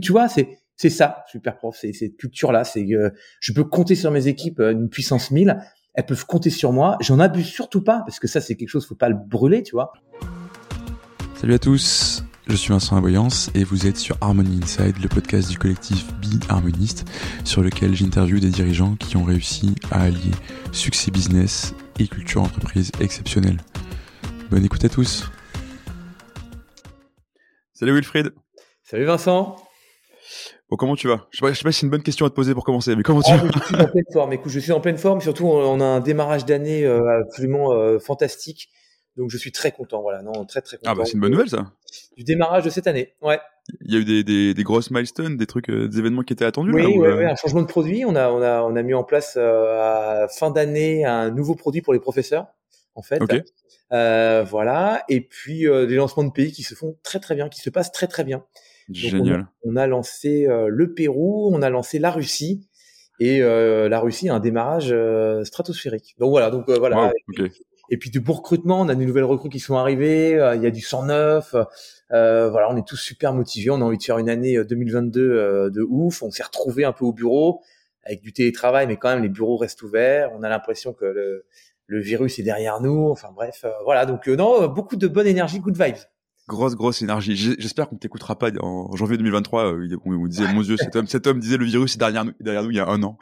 Tu, vois, c'est c'est ça, super prof, c'est cette culture-là. C'est que je peux compter sur mes équipes d'une puissance 1000. Elles peuvent compter sur moi. J'en abuse surtout pas parce que ça, c'est quelque chose, faut pas le brûler, tu vois. Salut à tous. Je suis Vincent Aboyance et vous êtes sur Harmony Inside, le podcast du collectif Be Harmoniste, sur lequel j'interviewe des dirigeants qui ont réussi à allier succès business et culture entreprise exceptionnelle. Bonne écoute à tous. Salut Wilfried. Salut Vincent. Bon, comment tu vas? Je sais pas, sais pas si c'est une bonne question à te poser pour commencer, mais comment tu ah, vas? Je suis en pleine forme. Écoute, je suis en pleine forme. Surtout, on a un démarrage d'année euh, absolument euh, fantastique. Donc je suis très content, voilà, non, très très content. Ah bah c'est une bonne nouvelle ça. Du démarrage de cette année, ouais. Il y a eu des, des, des grosses milestones, des trucs, euh, des événements qui étaient attendus. Oui, là, oui, ou, euh, oui, un changement de produit. On a, on a, on a mis en place euh, à fin d'année un nouveau produit pour les professeurs, en fait. Ok. Euh, voilà. Et puis euh, des lancements de pays qui se font très très bien, qui se passent très très bien. Donc, Génial. On, on a lancé euh, le Pérou, on a lancé la Russie. Et euh, la Russie a un démarrage euh, stratosphérique. Donc voilà, donc euh, voilà. Wow, Et puis- ok. et puis de beaux recrutements, on a des nouvelles recrues qui sont arrivées, euh, il y a du 109, euh, voilà, on est tous super motivés, on a envie de faire une année euh, 2022 euh, de ouf, on s'est retrouvés un peu au bureau avec du télétravail, mais quand même les bureaux restent ouverts, on a l'impression que le, le virus est derrière nous, enfin bref, euh, voilà, donc euh, non, beaucoup de bonne énergie, good vibes. Grosse, grosse énergie. J'espère qu'on ne t'écoutera pas en janvier 2023. euh, on, disait, mon Dieu, cet homme, cet homme disait le virus est derrière nous, derrière nous il y a un an.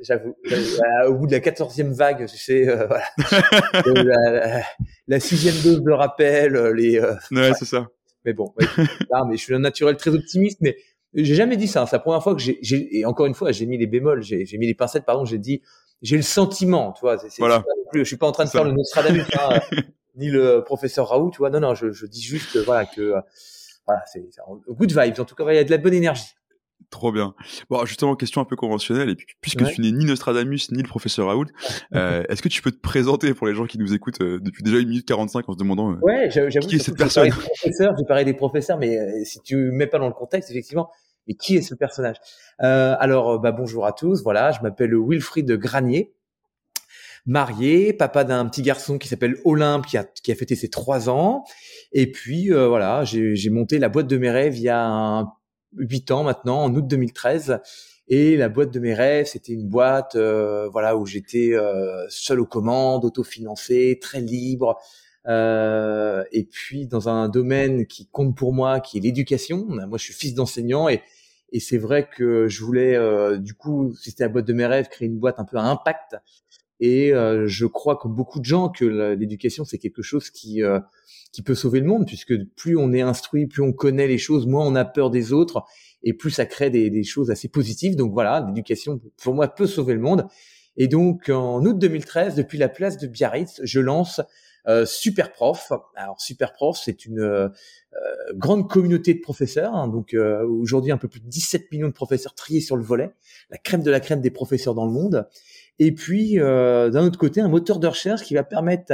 J'avoue, Euh, au bout de la quatorzième vague, tu sais, euh, voilà, Euh, la, la- la sixième dose de rappel, euh, les, euh, Ouais, c'est ça. Mais bon, ouais, mais je suis un naturel très optimiste, mais j'ai jamais dit ça. hein. C'est la première fois que j'ai, et encore une fois, j'ai mis les bémols, j'ai, mis les pincettes, pardon, j'ai dit, j'ai le sentiment, tu vois. C'est, Voilà. je suis pas en train de faire le Nostradamus, hein, euh, ni le professeur Raoult, tu vois. Non, non, je, je dis juste, voilà, que, euh, voilà, c'est, good vibes. En tout cas, il y a de la bonne énergie. Trop bien. Bon, justement, question un peu conventionnelle. Et puis, puisque Ouais. tu n'es ni Nostradamus ni le professeur Raoult, euh, est-ce que tu peux te présenter pour les gens qui nous écoutent euh, depuis déjà une minute 45 en se demandant euh, Ouais, Qui est cette personne? J'ai parlé des professeurs, mais si tu mets pas dans le contexte, effectivement, mais qui est ce personnage? Alors, bah, bonjour à tous. Voilà, je m'appelle Wilfried Granier, marié, papa d'un petit garçon qui s'appelle Olympe, qui a, qui a fêté ses trois ans. Et puis, euh, voilà, j'ai monté la boîte de mes rêves il y a huit ans maintenant, en août 2013. Et la boîte de mes rêves, c'était une boîte, euh, voilà, où j'étais euh, seul aux commandes, autofinancé, très libre, euh, et puis dans un domaine qui compte pour moi, qui est l'éducation. Moi, je suis fils d'enseignant et, et c'est vrai que je voulais, euh, du coup, si c'était la boîte de mes rêves, créer une boîte un peu à impact. Et euh, je crois, comme beaucoup de gens, que l'éducation c'est quelque chose qui euh, qui peut sauver le monde, puisque plus on est instruit, plus on connaît les choses, moins on a peur des autres, et plus ça crée des, des choses assez positives. Donc voilà, l'éducation pour moi peut sauver le monde. Et donc en août 2013, depuis la place de Biarritz, je lance euh, Super. Alors Super Prof, c'est une euh, euh, grande communauté de professeurs. hein. donc euh, aujourd'hui, un peu plus de 17 millions de professeurs triés sur le volet, la crème de la crème des professeurs dans le monde. Et puis euh, d'un autre côté, un moteur de recherche qui va permettre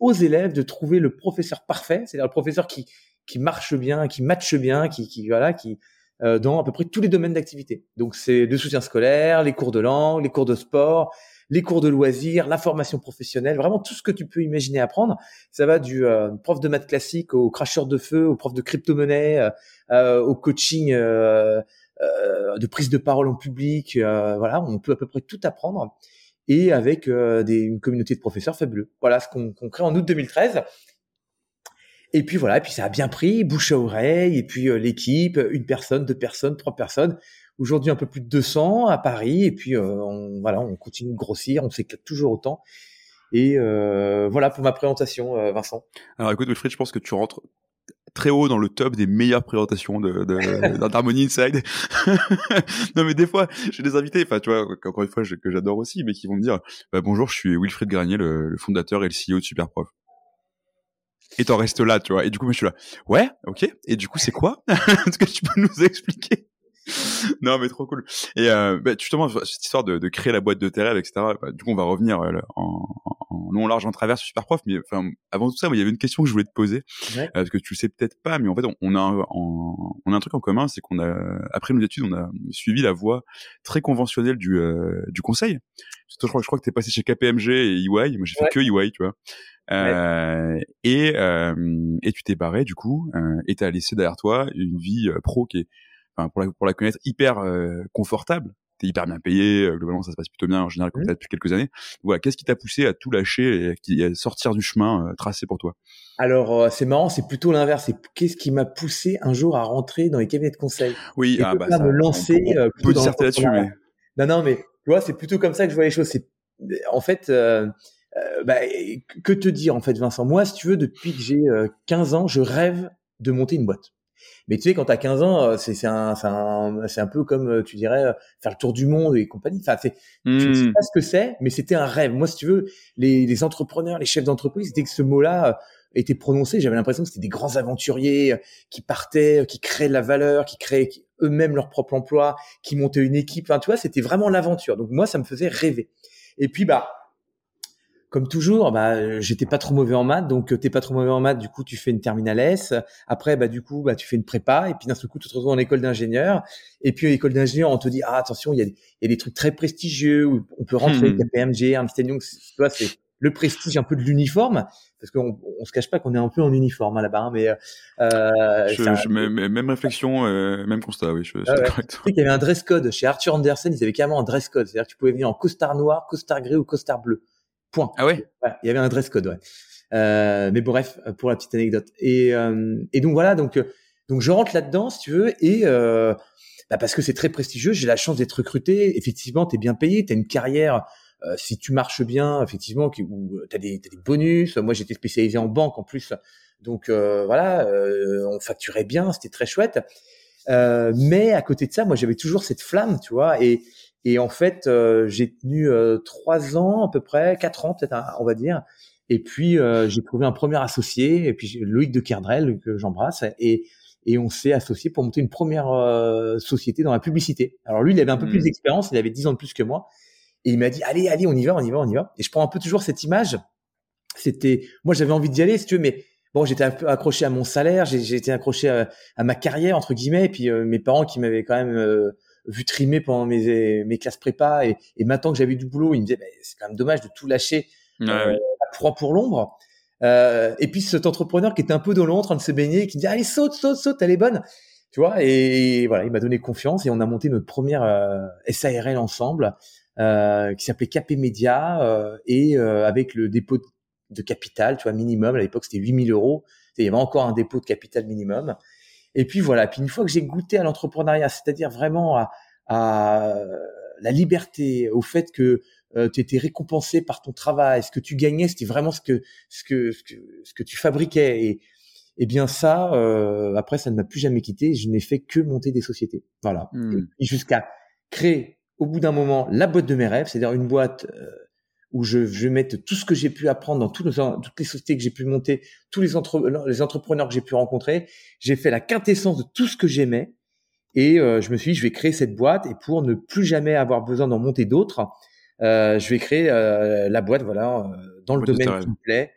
aux élèves de trouver le professeur parfait, c'est-à-dire le professeur qui qui marche bien, qui matche bien, qui, qui voilà, qui euh, dans à peu près tous les domaines d'activité. Donc c'est le soutien scolaire, les cours de langue, les cours de sport, les cours de loisirs, la formation professionnelle, vraiment tout ce que tu peux imaginer apprendre. Ça va du euh, prof de maths classique au cracheur de feu, au prof de crypto-monnaie, euh, euh, au coaching euh, euh, de prise de parole en public. voilà, on peut à peu près tout apprendre. Et avec euh, des, une communauté de professeurs fabuleux. Voilà ce qu'on qu'on crée en août 2013. Et puis voilà, et puis ça a bien pris, bouche à oreille, et puis euh, l'équipe, une personne, deux personnes, trois personnes. Aujourd'hui, un peu plus de 200 à Paris, et puis euh, on, voilà, on continue de grossir, on s'éclate toujours autant. Et euh, voilà pour ma présentation, euh, Vincent. Alors écoute, Wilfried, je pense que tu rentres très haut dans le top des meilleures présentations de, de, d'Harmony Inside. non, mais des fois, j'ai des invités, enfin, tu vois, encore une fois, je- que j'adore aussi, mais qui vont me dire, bah, bonjour, je suis Wilfried Granier, le, le fondateur et le CEO de Superprof. Et t'en restes là, tu vois. Et du coup, moi, je suis là, ouais, ok. Et du coup, c'est quoi? Est-ce que tu peux nous expliquer? non, mais trop cool. Et euh, bah, justement, cette histoire de, de, créer la boîte de tes rêves, etc. Bah, du coup, on va revenir euh, en, en, long, large, en travers sur Super Prof. Mais enfin, avant tout ça, il y avait une question que je voulais te poser euh, parce que tu le sais peut-être pas, mais en fait, on, a un, on a un truc en commun, c'est qu'on a après nos études, on a suivi la voie très conventionnelle du euh, du conseil. Je crois, je crois que t'es passé chez KPMG et EY. Moi, j'ai fait que EY, tu vois. Euh, et, euh, et tu t'es barré du coup euh, et t'as laissé derrière toi une vie pro qui est enfin, pour la, pour la connaître hyper confortable. T'es hyper bien payé globalement ça se passe plutôt bien en général comme mmh. depuis quelques années. Voilà qu'est-ce qui t'a poussé à tout lâcher et à sortir du chemin tracé pour toi? Alors c'est marrant c'est plutôt l'inverse. C'est qu'est-ce qui m'a poussé un jour à rentrer dans les cabinets de conseil? Oui et ah, bah, ça, me lancer on, peut disserter là-dessus mais non non mais tu vois c'est plutôt comme ça que je vois les choses. C'est en fait euh, bah, que te dire en fait, Vincent? Moi, si tu veux, depuis que j'ai 15 euh, ans, je rêve de monter une boîte. Mais tu sais, quand tu as 15 ans, euh, c'est un, un, un, peu comme, tu dirais, faire le tour du monde et compagnie. Enfin, c'est, je sais mmh. pas ce que c'est, mais c'était un rêve. Moi, si tu veux, les, les entrepreneurs, les chefs d'entreprise, dès que ce mot-là était prononcé, j'avais l'impression que c'était des grands aventuriers qui partaient, qui créaient de la valeur, qui créaient eux-mêmes leur propre emploi, qui montaient une équipe. Enfin, tu vois, c'était vraiment l'aventure. Donc moi, ça me faisait rêver. Et puis, bah, comme toujours, bah, j'étais pas trop mauvais en maths, donc euh, t'es pas trop mauvais en maths, du coup tu fais une terminale S. Après, bah du coup, bah tu fais une prépa, et puis d'un seul coup tu te retrouves en école d'ingénieur. Et puis à l'école d'ingénieur, on te dit ah attention, il y a, y a, des trucs très prestigieux où on peut rentrer avec hmm. KPMG, Ernst Young, tu vois, c'est le prestige un peu de l'uniforme, parce qu'on on se cache pas qu'on est un peu en uniforme hein, là-bas, hein, mais euh, je, je, même réflexion, euh, même constat, oui, je, suis ah sais qu'il y avait un dress code chez Arthur Andersen, ils avaient carrément un dress code, c'est-à-dire que tu pouvais venir en costard noir, costard gris ou costard bleu. Point. Ah ouais? Il y avait un dress code, ouais. Euh, mais bref, pour la petite anecdote. Et, euh, et donc voilà, donc euh, donc je rentre là-dedans, si tu veux, et euh, bah parce que c'est très prestigieux, j'ai la chance d'être recruté. Effectivement, tu es bien payé, tu as une carrière. Euh, si tu marches bien, effectivement, qui, où tu as, des bonus. Moi, j'étais spécialisé en banque en plus, donc voilà, on facturait bien, c'était très chouette. mais à côté de ça, moi, j'avais toujours cette flamme, tu vois, et et en fait, euh, j'ai tenu euh, trois ans à peu près, quatre ans peut-être, hein, on va dire. Et puis euh, j'ai trouvé un premier associé, et puis Loïc de Kerdrel que j'embrasse, et et on s'est associé pour monter une première société dans la publicité. Alors lui, il avait un peu plus mmh. d'expérience, il avait dix ans de plus que moi, et il m'a dit allez, allez, on y va, on y va, on y va. Et je prends un peu toujours cette image. C'était, moi, j'avais envie d'y aller, si tu veux, mais bon, j'étais un peu accroché à mon salaire, été accroché à, à, ma carrière entre guillemets, et puis mes parents qui m'avaient quand même vu trimer pendant mes, mes classes prépa et, et maintenant que j'avais du boulot, il me disait bah, c'est quand même dommage de tout lâcher euh, à proie pour l'ombre. Euh, et puis cet entrepreneur qui était un peu dans l'eau en train de se baigner, qui me dit allez saute saute saute, elle est bonne, tu vois. Et, voilà, il m'a donné confiance et on a monté notre première euh, SARL ensemble euh, qui s'appelait KP Media et avec le dépôt de capital, tu vois minimum. À l'époque c'était 8000 euros. Il y avait encore un dépôt de capital minimum. Et puis voilà. Puis une fois que j'ai goûté à l'entrepreneuriat, c'est-à-dire vraiment à, à, la liberté, au fait que euh, tu étais récompensé par ton travail, ce que tu gagnais, c'était vraiment ce que ce que ce que, ce que tu fabriquais. Et, et bien ça, euh, après, ça ne m'a plus jamais quitté. Je n'ai fait que monter des sociétés. Voilà. Mmh. Et jusqu'à créer au bout d'un moment la boîte de mes rêves, c'est-à-dire une boîte euh, où je, je vais mettre tout ce que j'ai pu apprendre dans toutes les sociétés que j'ai pu monter, tous les, entre, les entrepreneurs que j'ai pu rencontrer. J'ai fait la quintessence de tout ce que j'aimais. Et euh, je me suis dit, je vais créer cette boîte et pour ne plus jamais avoir besoin d'en monter d'autres, euh, je vais créer euh, la boîte, voilà, euh, dans le domaine qui me plaît.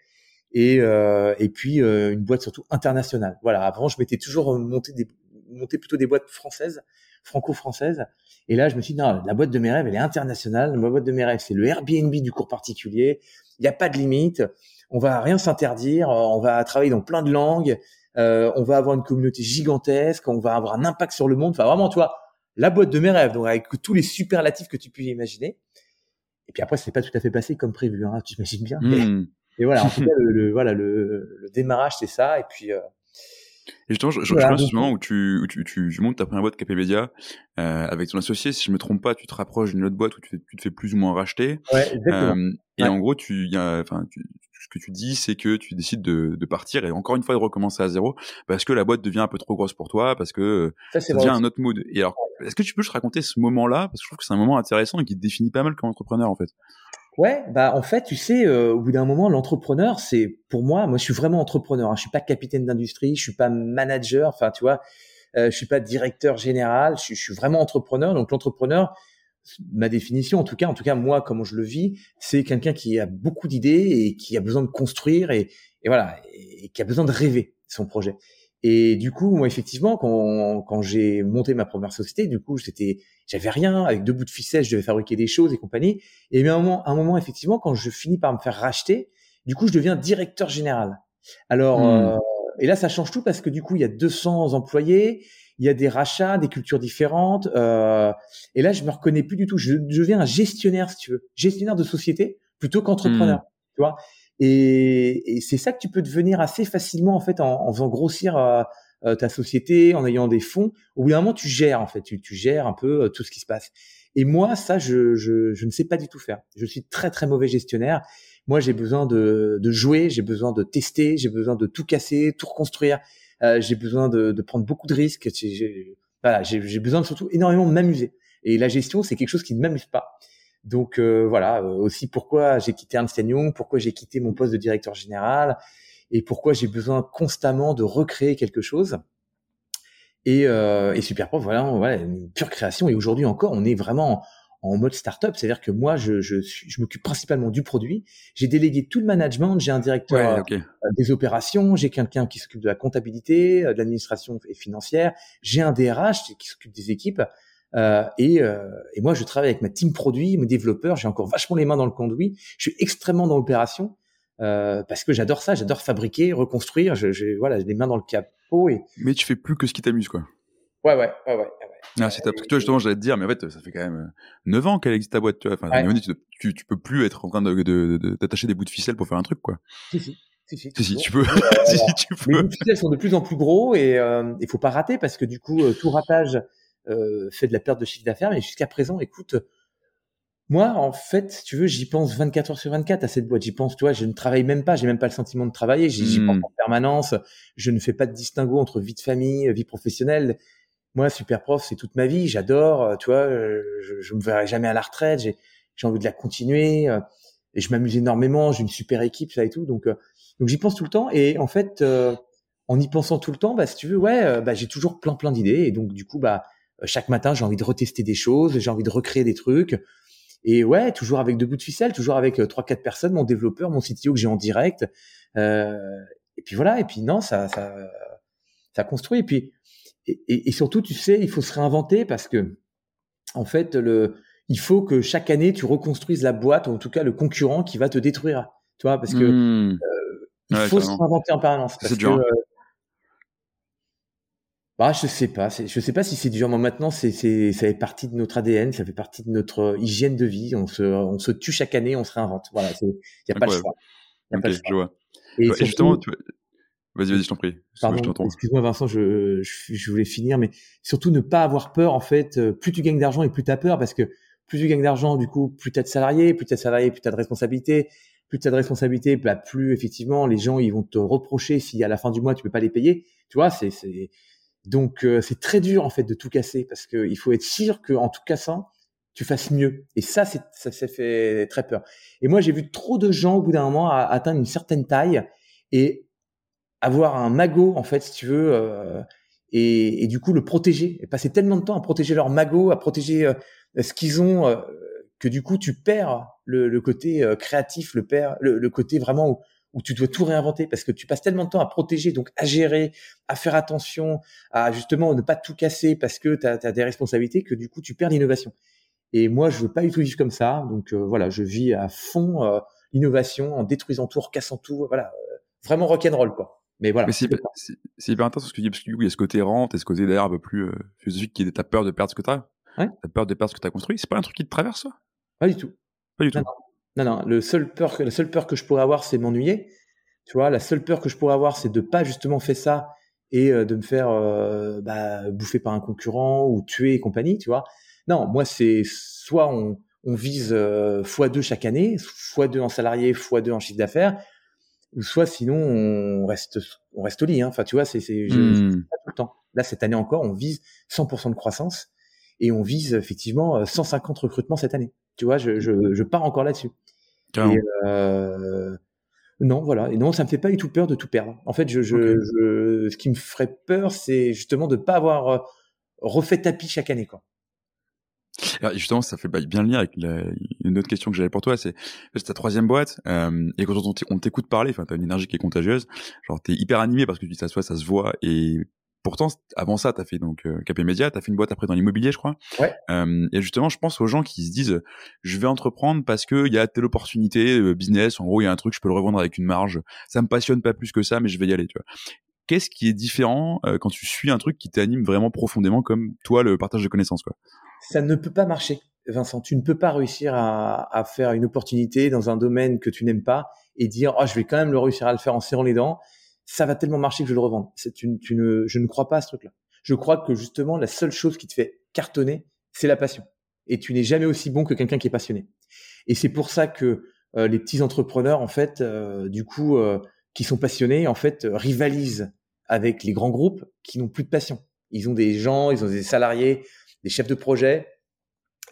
Et, euh, et puis une boîte surtout internationale. Voilà. Avant, je m'étais toujours monté des, monté plutôt des boîtes françaises, franco-françaises. Et là, je me suis dit, non, la boîte de mes rêves, elle est internationale. Ma boîte de mes rêves, c'est le Airbnb du cours particulier. Il n'y a pas de limite. On va rien s'interdire. On va travailler dans plein de langues. Euh, on va avoir une communauté gigantesque. On va avoir un impact sur le monde. Enfin, vraiment, tu vois, la boîte de mes rêves. Donc, avec tous les superlatifs que tu peux imaginer. Et puis après, ce n'est pas tout à fait passé comme prévu. Hein, tu imagines bien. Hmm. Et voilà, en tout cas, le, voilà, le, le démarrage, c'est ça. Et puis, euh, et justement, je, je, je pense ce moment où tu, où tu, tu, tu montes ta première boîte KP Media euh, avec ton associé, si je me trompe pas, tu te rapproches d'une autre boîte où tu, te fais plus ou moins racheter. Ouais, exactement. Euh, et en gros, tu, y a, ce que tu dis, c'est que tu décides de, de, partir et encore une fois de recommencer à zéro parce que la boîte devient un peu trop grosse pour toi, parce que ça, ça devient un autre mood. Et alors, est-ce que tu peux juste raconter ce moment-là? Parce que je trouve que c'est un moment intéressant et qui te définit pas mal comme entrepreneur en fait. Ouais, bah en fait, tu sais, euh, au bout d'un moment, l'entrepreneur, c'est pour moi, moi, je suis vraiment entrepreneur. Hein, je suis pas capitaine d'industrie, je suis pas manager. Enfin, tu vois, Euh, je suis pas directeur général. Je, je suis vraiment entrepreneur. Donc l'entrepreneur, ma définition, en tout cas, en tout cas moi, comment je le vis, c'est quelqu'un qui a beaucoup d'idées et qui a besoin de construire et, et voilà, et qui a besoin de rêver son projet. Et du coup, moi, effectivement, quand, quand j'ai monté ma première société, du coup, c'était, j'avais rien, avec deux bouts de ficelle, je devais fabriquer des choses et compagnie. Et à un moment, un moment, effectivement, quand je finis par me faire racheter, du coup, je deviens directeur général. Alors, hmm. euh, et là, ça change tout parce que du coup, il y a 200 employés, il y a des rachats, des cultures différentes. Euh, et là, je me reconnais plus du tout. Je, je deviens un gestionnaire, si tu veux, gestionnaire de société plutôt qu'entrepreneur. Hmm. Tu vois et, et c'est ça que tu peux devenir assez facilement en fait en, en faisant grossir euh, euh, ta société, en ayant des fonds. Au bout d'un moment, tu gères en fait, tu, gères un peu euh, tout ce qui se passe. Et moi, ça, je, je, ne sais pas du tout faire. Je suis très très mauvais gestionnaire. Moi, j'ai besoin de, de jouer, j'ai besoin de tester, j'ai besoin de tout casser, tout reconstruire. Euh, j'ai besoin de, prendre beaucoup de risques. J'ai, voilà, j'ai besoin de surtout énormément de m'amuser. Et la gestion, c'est quelque chose qui ne m'amuse pas. Donc voilà, aussi pourquoi j'ai quitté Ernst Young, pourquoi j'ai quitté mon poste de directeur général et pourquoi j'ai besoin constamment de recréer quelque chose. Et, euh, et Superprof, voilà, voilà, une pure création. Et aujourd'hui encore, on est vraiment en, mode startup, c'est-à-dire que moi, je, je, je m'occupe principalement du produit. J'ai délégué tout le management. J'ai un directeur euh, des opérations, j'ai quelqu'un qui s'occupe de la comptabilité, de l'administration et financière. J'ai un DRH qui s'occupe des équipes. Euh, et, euh, et, moi, je travaille avec ma team produit, mes développeurs. J'ai encore vachement les mains dans le conduit. Je suis extrêmement dans l'opération euh, parce que j'adore ça. J'adore fabriquer, reconstruire. J'ai voilà, les mains dans le capot. Et... Mais tu fais plus que ce qui t'amuse, quoi. Ouais, ouais, ouais, ouais. Ah, c'est Parce que toi, justement, j'allais te dire, mais en fait, ça fait quand même 9 ans qu'elle existe ta boîte, tu vois. Enfin, tu, tu, peux plus être en train de, d'attacher des bouts de ficelle pour faire un truc, quoi. Si, si. Si, si, si, tu peux. si, tu peux. Les bouts de ficelle sont de plus en plus gros et il faut pas rater parce que du coup, tout ratage euh, fait de la perte de chiffre d'affaires, mais jusqu'à présent, écoute, moi, en fait, tu veux, j'y pense 24 heures sur 24 à cette boîte. J'y pense, tu vois, je ne travaille même pas, j'ai même pas le sentiment de travailler, j'y pense hmm. en permanence. Je ne fais pas de distinguo entre vie de famille, vie professionnelle. Moi, super prof, c'est toute ma vie. J'adore, euh, tu vois, euh, je, je me verrai jamais à la retraite. J'ai, j'ai envie de la continuer et je m'amuse énormément. J'ai une super équipe, ça et tout. Donc, donc j'y pense tout le temps. Et en fait, en y pensant tout le temps, bah, si tu veux, ouais, bah, j'ai toujours plein plein d'idées. Et donc, du coup, bah, euh, chaque matin, j'ai envie de retester des choses, j'ai envie de recréer des trucs. Et ouais, toujours avec deux bouts de ficelle, toujours avec euh, trois quatre personnes, mon développeur, mon CTO que j'ai en direct. Euh, et puis voilà. Et puis non, ça, ça, ça construit. Et puis et, et, surtout, tu sais, il faut se réinventer parce que en fait, le, il faut que chaque année tu reconstruises la boîte, ou en tout cas le concurrent qui va te détruire. Tu vois, parce que mmh. euh, il faut se réinventer en permanence. Parce que, bah, je sais pas. Je sais pas si c'est dur. Mais maintenant, c'est, c'est, ça fait partie de notre ADN, ça fait partie de notre euh, hygiène de vie. On se, on se tue chaque année, on se réinvente. Voilà. Il n'y a pas de choix. Y a pas de choix. Je vois. Et, justement, tu... vas-y, vas-y, je t'en prie. Pardon, excuse-moi, Vincent, je, je, voulais finir, mais surtout ne pas avoir peur. En fait, euh, plus tu gagnes d'argent et plus tu as peur, parce que plus tu gagnes d'argent, du coup, plus tu as de salariés, plus tu as de salariés, plus tu as de responsabilités. Plus tu as de responsabilités, bah, plus effectivement les gens ils vont te reprocher si à la fin du mois tu peux pas les payer. Tu vois, c'est, c'est donc euh, c'est très dur en fait de tout casser parce qu'il faut être sûr qu'en tout cassant, tu fasses mieux. Et ça, c'est, ça s'est fait très peur. Et moi, j'ai vu trop de gens au bout d'un moment atteindre une certaine taille et avoir un magot en fait, si tu veux, euh, et, et, du coup le protéger. Et passer tellement de temps à protéger leur magot, à protéger euh, ce qu'ils ont, euh, que du coup tu perds le, le côté créatif, le, le, le côté vraiment où, où tu dois tout réinventer parce que tu passes tellement de temps à protéger, donc à gérer, à faire attention, à justement ne pas tout casser parce que tu as, des responsabilités que du coup tu perds l'innovation. Et moi, je veux pas du tout vivre comme ça. Donc euh, voilà, je vis à fond euh, l'innovation en détruisant tout, en cassant tout. Voilà, euh, vraiment rock'n'roll quoi. Mais voilà. c'est hyper intéressant ce que tu dis parce que du coup, il y a ce côté rente et ce côté d'ailleurs un peu plus philosophique qui est peur de perdre ce que tu as. Ouais. Ta peur de perdre ce que tu as construit. C'est pas un truc qui te traverse, ça? Pas du tout. Pas du tout. Non, non, le seul peur, la seule peur que je pourrais avoir, c'est m'ennuyer. Tu vois, la seule peur que je pourrais avoir, c'est de pas justement faire ça et euh, de me faire euh, bah, bouffer par un concurrent ou tuer et compagnie, tu vois. Non, moi, c'est soit on, on vise euh, x2 chaque année, x2 en salarié, x2 en chiffre d'affaires, ou soit sinon on reste, on reste au lit. Hein. Enfin, tu vois, c'est c'est mmh. tout le temps. Là, cette année encore, on vise 100% de croissance et on vise effectivement 150 recrutements cette année. Tu vois, je, je, je pars encore là-dessus. Et, euh, non, voilà. Et non, ça me fait pas du tout peur de tout perdre. En fait, je, je, je ce qui me ferait peur, c'est justement de pas avoir euh, refait tapis chaque année, quoi. Alors justement, ça fait bien le lien avec la, une autre question que j'avais pour toi, c'est c'est ta troisième boîte euh, et quand on t'écoute parler, enfin t'as une énergie qui est contagieuse, genre t'es hyper animé parce que tu t'assois, ça se voit et pourtant avant ça t'as fait donc euh, Capé Média, t'as fait une boîte après dans l'immobilier, je crois. Ouais. Euh, et justement, je pense aux gens qui se disent je vais entreprendre parce que il y a telle opportunité euh, business, en gros il y a un truc je peux le revendre avec une marge, ça me passionne pas plus que ça, mais je vais y aller, tu vois qu'est-ce qui est différent euh, quand tu suis un truc qui t'anime vraiment profondément comme toi le partage de connaissances quoi? Ça ne peut pas marcher, Vincent. Tu ne peux pas réussir à, à faire une opportunité dans un domaine que tu n'aimes pas et dire oh, je vais quand même le réussir à le faire en serrant les dents. Ça va tellement marcher que je le revends. C'est une, tu ne, je ne crois pas à ce truc-là. Je crois que justement la seule chose qui te fait cartonner, c'est la passion. Et tu n'es jamais aussi bon que quelqu'un qui est passionné. Et c'est pour ça que euh, les petits entrepreneurs, en fait, euh, du coup, euh, qui sont passionnés, en fait, rivalisent avec les grands groupes qui n'ont plus de passion. Ils ont des gens, ils ont des salariés, des chefs de projet,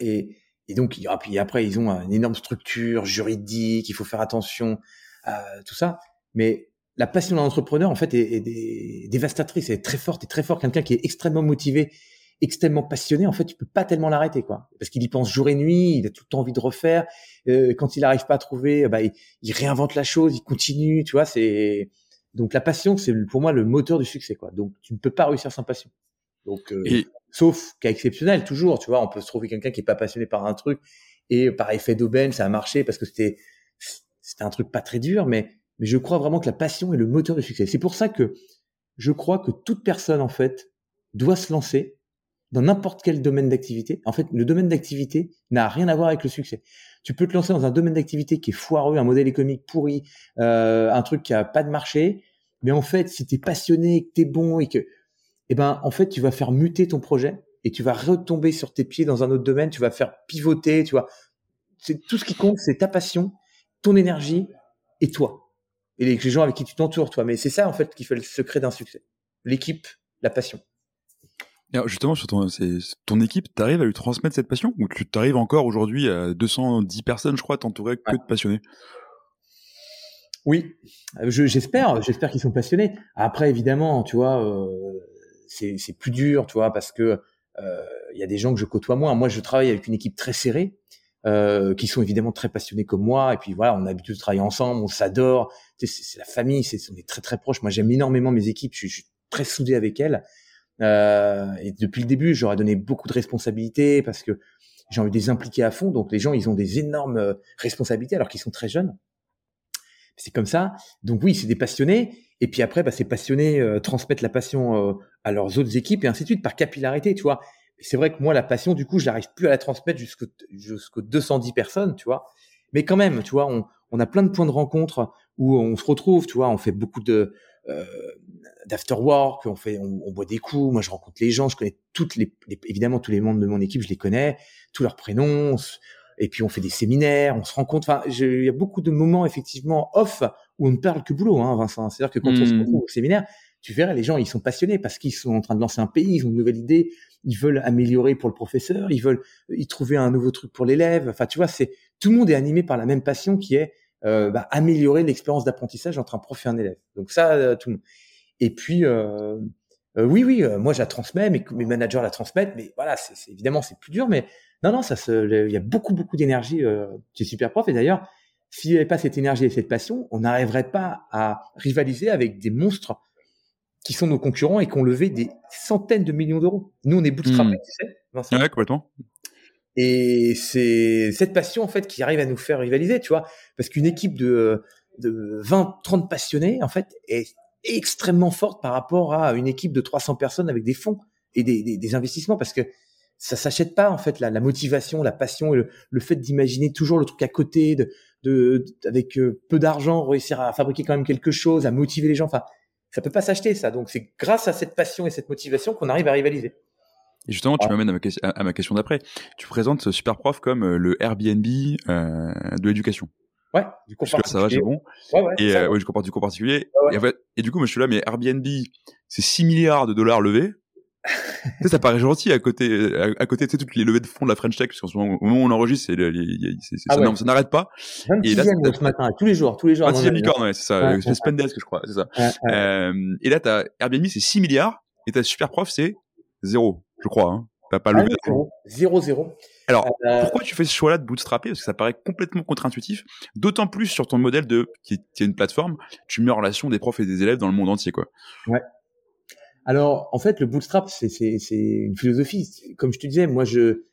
et, et donc puis après ils ont une énorme structure juridique, il faut faire attention à tout ça. Mais la passion d'un entrepreneur en fait est, est, dévastatrice, elle est très forte, et très fort. Quelqu'un qui est extrêmement motivé, extrêmement passionné, en fait, tu peux pas tellement l'arrêter, quoi, parce qu'il y pense jour et nuit, il a tout le temps envie de refaire. Euh, quand il n'arrive pas à trouver, bah, il, il, réinvente la chose, il continue, tu vois. C'est donc la passion, c'est pour moi le moteur du succès, quoi. Donc tu ne peux pas réussir sans passion. Donc euh, sauf cas exceptionnel, toujours, tu vois, on peut se trouver quelqu'un qui est pas passionné par un truc et par effet d'aubaine, ça a marché parce que c'était c'était un truc pas très dur, mais mais je crois vraiment que la passion est le moteur du succès. C'est pour ça que je crois que toute personne en fait doit se lancer dans n'importe quel domaine d'activité. En fait, le domaine d'activité n'a rien à voir avec le succès. Tu peux te lancer dans un domaine d'activité qui est foireux, un modèle économique pourri, euh, un truc qui a pas de marché, mais en fait, si tu es passionné, que tu es bon et que eh ben en fait, tu vas faire muter ton projet et tu vas retomber sur tes pieds dans un autre domaine, tu vas faire pivoter, tu vois. C'est tout ce qui compte, c'est ta passion, ton énergie et toi. Et les gens avec qui tu t'entoures, toi. Mais c'est ça, en fait, qui fait le secret d'un succès. L'équipe, la passion justement, sur ton, ton équipe, t'arrives à lui transmettre cette passion? Ou tu t'arrives encore aujourd'hui à 210 personnes, je crois, t'entourer que de passionnés? Oui, j'espère, j'espère qu'ils sont passionnés. Après, évidemment, tu vois, euh, c'est plus dur, tu vois, parce que euh, il y a des gens que je côtoie moins. Moi, je travaille avec une équipe très serrée, euh, qui sont évidemment très passionnés comme moi. Et puis voilà, on a l'habitude de travailler ensemble, on s'adore. C'est la famille, c'est on est très très proches. Moi, j'aime énormément mes équipes. Je, je suis très soudé avec elles. Euh, et depuis le début, j'aurais donné beaucoup de responsabilités parce que j'ai envie de les impliquer à fond. Donc les gens, ils ont des énormes euh, responsabilités alors qu'ils sont très jeunes. C'est comme ça. Donc oui, c'est des passionnés. Et puis après, bah, ces passionnés euh, transmettent la passion euh, à leurs autres équipes et ainsi de suite par capillarité, tu vois. C'est vrai que moi, la passion, du coup, je n'arrive plus à la transmettre jusqu'aux jusqu'aux 210 personnes, tu vois. Mais quand même, tu vois, on, on a plein de points de rencontre où on se retrouve, tu vois. On fait beaucoup de euh, d'after work, on fait, on, boit des coups. Moi, je rencontre les gens, je connais toutes les, évidemment tous les membres de mon équipe, je les connais, tous leurs prénoms. Et puis on fait des séminaires, on se rencontre. Enfin, il y a beaucoup de moments effectivement off où on ne parle que boulot, hein, Vincent. C'est-à-dire que quand on se mmh. retrouve au séminaire, tu verras, les gens, ils sont passionnés parce qu'ils sont en train de lancer un pays, ils ont une nouvelle idée, ils veulent améliorer pour le professeur, ils veulent y trouver un nouveau truc pour l'élève. Enfin, tu vois, c'est tout le monde est animé par la même passion qui est euh, bah, améliorer l'expérience d'apprentissage entre un prof et un élève. Donc ça, euh, tout le monde. Et puis, euh, euh, oui, oui, euh, moi, je la transmets, mes, mes managers la transmettent, mais voilà, c'est, évidemment, c'est plus dur, mais non, non, ça il y a beaucoup, beaucoup d'énergie euh, es super prof. Et d'ailleurs, s'il n'y avait pas cette énergie et cette passion, on n'arriverait pas à rivaliser avec des monstres qui sont nos concurrents et qui ont levé des centaines de millions d'euros. Nous, on est bootstrappés, mmh. tu sais. Vincent. Ouais, complètement. Et c'est cette passion, en fait, qui arrive à nous faire rivaliser, tu vois. Parce qu'une équipe de, de 20, 30 passionnés, en fait, est extrêmement forte par rapport à une équipe de 300 personnes avec des fonds et des, des, des investissements parce que ça s'achète pas en fait la, la, motivation, la passion et le, le fait d'imaginer toujours le truc à côté, de, de, avec euh, peu d'argent réussir à fabriquer quand même quelque chose, à motiver les gens. Enfin, ça peut pas s'acheter ça. Donc c'est grâce à cette passion et cette motivation qu'on arrive à rivaliser. Et justement, tu m'amènes à, ma, à ma question d'après. Tu présentes Superprof comme euh, le Airbnb euh, de l'éducation. Ouais, du cours particulier. ça va, c'est bon. Ouais, ouais, et euh, ouais, du cours, du cours particulier. Et, en fait, et, du coup, moi, je suis là, mais Airbnb, c'est 6 milliards de dollars levés. Sais, ça paraît gentil à côté, à, côté, tu sais, toutes les levées de fonds de la French Tech, parce qu'en ce moment, au moment où on enregistre, c'est, c'est, ah ça, n'arrête pas. 26 et là, ce matin, tous les jours, tous les jours. 26 licorne, ouais, c'est ça. Ouais, c'est Spendesk, je crois, c'est ça. Euh, et là, t'as Airbnb, c'est 6 milliards, et ta super prof, c'est zéro, je crois, hein. T'as pas levé ah, Zéro, zéro. Alors, euh, pourquoi tu fais ce choix-là de bootstrapper? Parce que ça paraît complètement contre-intuitif. D'autant plus sur ton modèle de, qui est, une plateforme, tu mets en relation des profs et des élèves dans le monde entier, quoi. Ouais. Alors, en fait, le bootstrap, c'est une philosophie. Comme je te disais, moi, je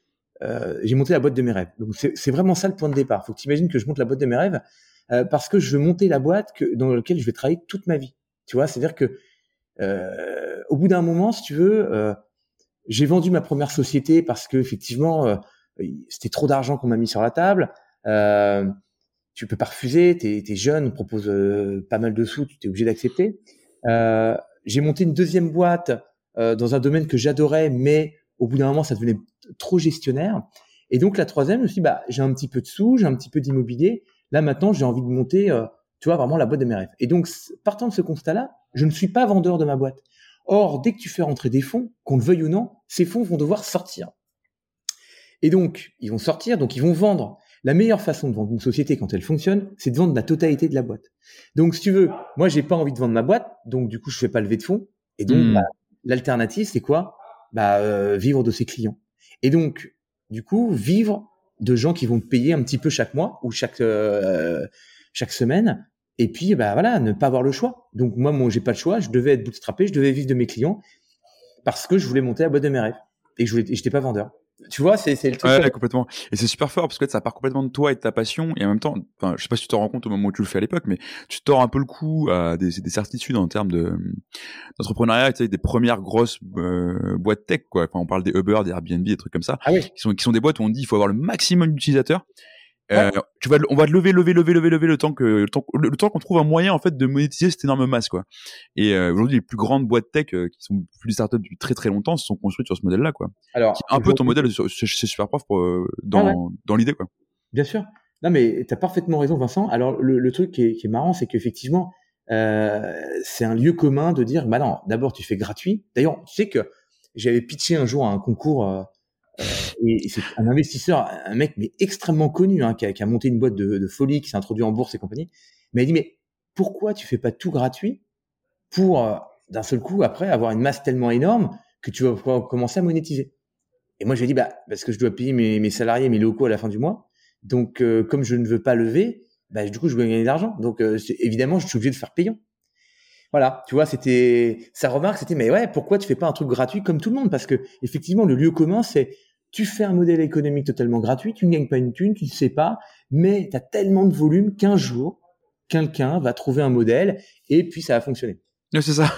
euh, j'ai monté la boîte de mes rêves. Donc, c'est vraiment ça le point de départ. Faut que tu imagines que je monte la boîte de mes rêves euh, parce que je veux monter la boîte que, dans laquelle je vais travailler toute ma vie. Tu vois, c'est-à-dire que euh, au bout d'un moment, si tu veux, euh, j'ai vendu ma première société parce que effectivement, euh, c'était trop d'argent qu'on m'a mis sur la table. Euh, tu peux pas refuser. T'es es jeune, on propose pas mal de sous, tu es obligé d'accepter. Euh, j'ai monté une deuxième boîte euh, dans un domaine que j'adorais, mais au bout d'un moment, ça devenait trop gestionnaire. Et donc la troisième, je me suis dit, bah, j'ai un petit peu de sous, j'ai un petit peu d'immobilier. Là maintenant, j'ai envie de monter, euh, tu vois, vraiment la boîte de mes rêves. Et donc, partant de ce constat-là, je ne suis pas vendeur de ma boîte. Or, dès que tu fais rentrer des fonds, qu'on le veuille ou non, ces fonds vont devoir sortir. Et donc, ils vont sortir, donc ils vont vendre. La meilleure façon de vendre une société quand elle fonctionne, c'est de vendre la totalité de la boîte. Donc, si tu veux, moi, j'ai pas envie de vendre ma boîte, donc du coup, je fais pas lever de fonds. Et donc, hmm. bah, l'alternative, c'est quoi? Bah, euh, vivre de ses clients. Et donc, du coup, vivre de gens qui vont te payer un petit peu chaque mois ou chaque euh, chaque semaine. Et puis, bah voilà, ne pas avoir le choix. Donc moi, moi, j'ai pas le choix. Je devais être bootstrappé, je devais vivre de mes clients parce que je voulais monter la boîte de mes rêves et je n'étais pas vendeur. Tu vois, c'est le truc. Ouais, complètement. Et c'est super fort parce que ça part complètement de toi et de ta passion. Et en même temps, enfin, je sais pas si tu te rends compte au moment où tu le fais à l'époque, mais tu tords un peu le coup à des, des certitudes en termes de d'entrepreneuriat, tu sais, des premières grosses euh, boîtes tech, quoi. Enfin, on parle des Uber, des Airbnb, des trucs comme ça, ah oui. qui sont qui sont des boîtes où on dit il faut avoir le maximum d'utilisateurs. Euh, tu vas, on va lever, lever, lever, lever, lever le temps que le temps, le, temps qu'on trouve un moyen en fait de monétiser cette énorme masse quoi. Et euh, aujourd'hui, les plus grandes boîtes tech euh, qui sont plus des startups depuis très très longtemps se sont construites sur ce modèle-là quoi. Alors, un peu ton modèle c'est super prof pour, dans ah dans l'idée quoi. Bien sûr. Non mais tu as parfaitement raison Vincent. Alors le, le truc qui est, qui est marrant, c'est qu'effectivement c'est un lieu commun de dire bah non, d'abord tu fais gratuit. D'ailleurs, tu sais que j'avais pitché un jour à un concours et c'est un investisseur, un mec mais extrêmement connu, hein, qui, a, qui, a, monté une boîte de, folie, qui s'est introduit en bourse et compagnie. Mais il dit mais pourquoi tu fais pas tout gratuit pour euh, d'un seul coup après avoir une masse tellement énorme que tu vas pouvoir commencer à monétiser? Et moi je lui ai dit bah parce que je dois payer mes, mes salariés, mes locaux à la fin du mois. Donc euh, comme je ne veux pas lever, bah, du coup je veux gagner de l'argent. Donc évidemment je suis obligé de faire payant. Voilà, tu vois, c'était sa remarque, c'était mais ouais, pourquoi tu fais pas un truc gratuit comme tout le monde? Parce que effectivement, le lieu commun, c'est tu fais un modèle économique totalement gratuit, tu ne gagnes pas une thune, tu ne sais pas, mais tu as tellement de volume qu'un jour, quelqu'un va trouver un modèle et puis ça va fonctionner. c'est ça.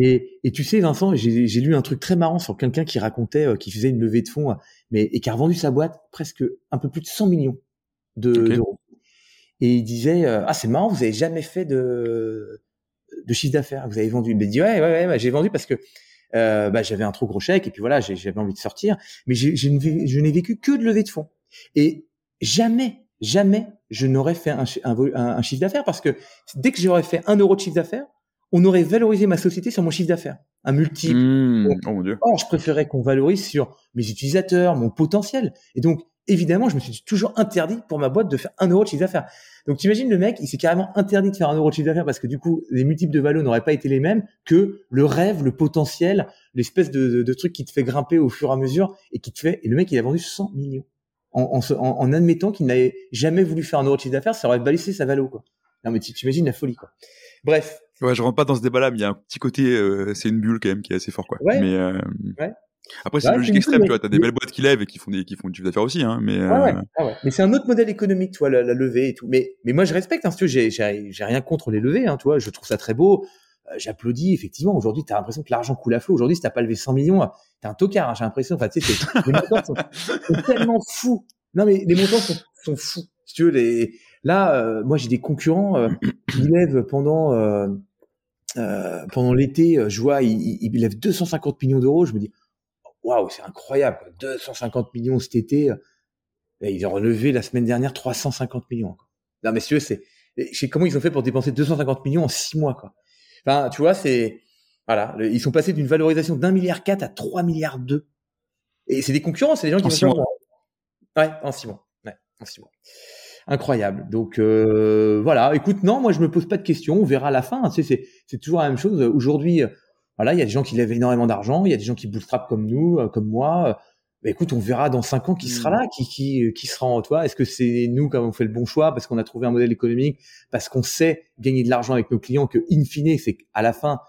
Et, et, tu sais, Vincent, j'ai lu un truc très marrant sur quelqu'un qui racontait, euh, qui faisait une levée de fonds, mais et qui a revendu sa boîte presque un peu plus de 100 millions d'euros. et il disait, euh, ah c'est marrant, vous avez jamais fait de de chiffre d'affaires, vous avez vendu. Il m'a dit ouais, ouais, ouais, j'ai vendu parce que euh, bah, j'avais un trop gros chèque et puis voilà, j'avais envie de sortir. Mais je n'ai vécu que de levée de fonds. Et jamais, jamais, je n'aurais fait un, un, chiffre d'affaires parce que dès que j'aurais fait un euro de chiffre d'affaires, on aurait valorisé ma société sur mon chiffre d'affaires, un multiple. Mmh. oh mon Dieu. Or, je préférais qu'on valorise sur mes utilisateurs, mon potentiel. Et donc, évidemment, je me suis toujours interdit pour ma boîte de faire un euro de chiffre d'affaires. Donc, t'imagines le mec, il s'est carrément interdit de faire un euro de chiffre d'affaires parce que du coup, les multiples de valeur n'auraient pas été les mêmes que le rêve, le potentiel, l'espèce de, de, truc qui te fait grimper au fur et à mesure et qui te fait. Et le mec, il a vendu 100 millions en, en, en admettant qu'il n'avait jamais voulu faire un euro de chiffre d'affaires, ça aurait baissé sa valeur, quoi. Non, mais tu imagines la folie, quoi. Bref. Ouais, je rentre pas dans ce débat-là, mais il y a un petit côté, euh, c'est une bulle quand même qui est assez fort, quoi. Ouais. Mais euh, ouais. Après, c'est une logique extrême, tu vois. T'as des belles boîtes qui lèvent et qui font des, qui font du chiffre d'affaires aussi, hein. Mais, euh... ouais. mais c'est un autre modèle économique, tu vois, la, la, levée et tout. Mais, mais moi, je respecte, hein, si tu j'ai, j'ai, rien contre les levées, hein, tu vois. Je trouve ça très beau. Euh, j'applaudis, effectivement. Aujourd'hui, t'as l'impression que l'argent coule à flot. Aujourd'hui, si t'as pas levé 100 millions, t'es un tocard, hein, j'ai l'impression. Enfin, tu sais, les montants sont, sont, tellement fous. Non, mais les montants sont, sont fous. Si tu veux, les, là, euh, moi, j'ai des concurrents qui lèvent pendant, pendant l'été, je vois, ils, ils lèvent 250 millions d'euros. Je me dis, waouh, c'est incroyable, 250 millions cet été. ils ont relevé la semaine dernière 350 millions. Non, messieurs, c'est, je sais comment ils ont fait pour dépenser 250 millions en six mois, quoi. Enfin, tu vois, c'est, Voilà, ils sont passés d'une valorisation d'un milliard quatre à 3 milliards deux. Et c'est des concurrents, c'est des gens qui en six mois. Ouais, en six mois. Ouais, en six mois. Incroyable. Donc euh, voilà. Écoute, non, moi je me pose pas de questions. On verra à la fin. Tu sais, c'est toujours la même chose. Aujourd'hui, voilà, il y a des gens qui lèvent énormément d'argent. Il y a des gens qui bootstrap comme nous, euh, comme moi. Bah, écoute, on verra dans cinq ans qui sera mmh. là, qui qui qui sera en toi. Est-ce que c'est nous qui avons fait le bon choix parce qu'on a trouvé un modèle économique, parce qu'on sait gagner de l'argent avec nos clients, que in fine, c'est à la fin,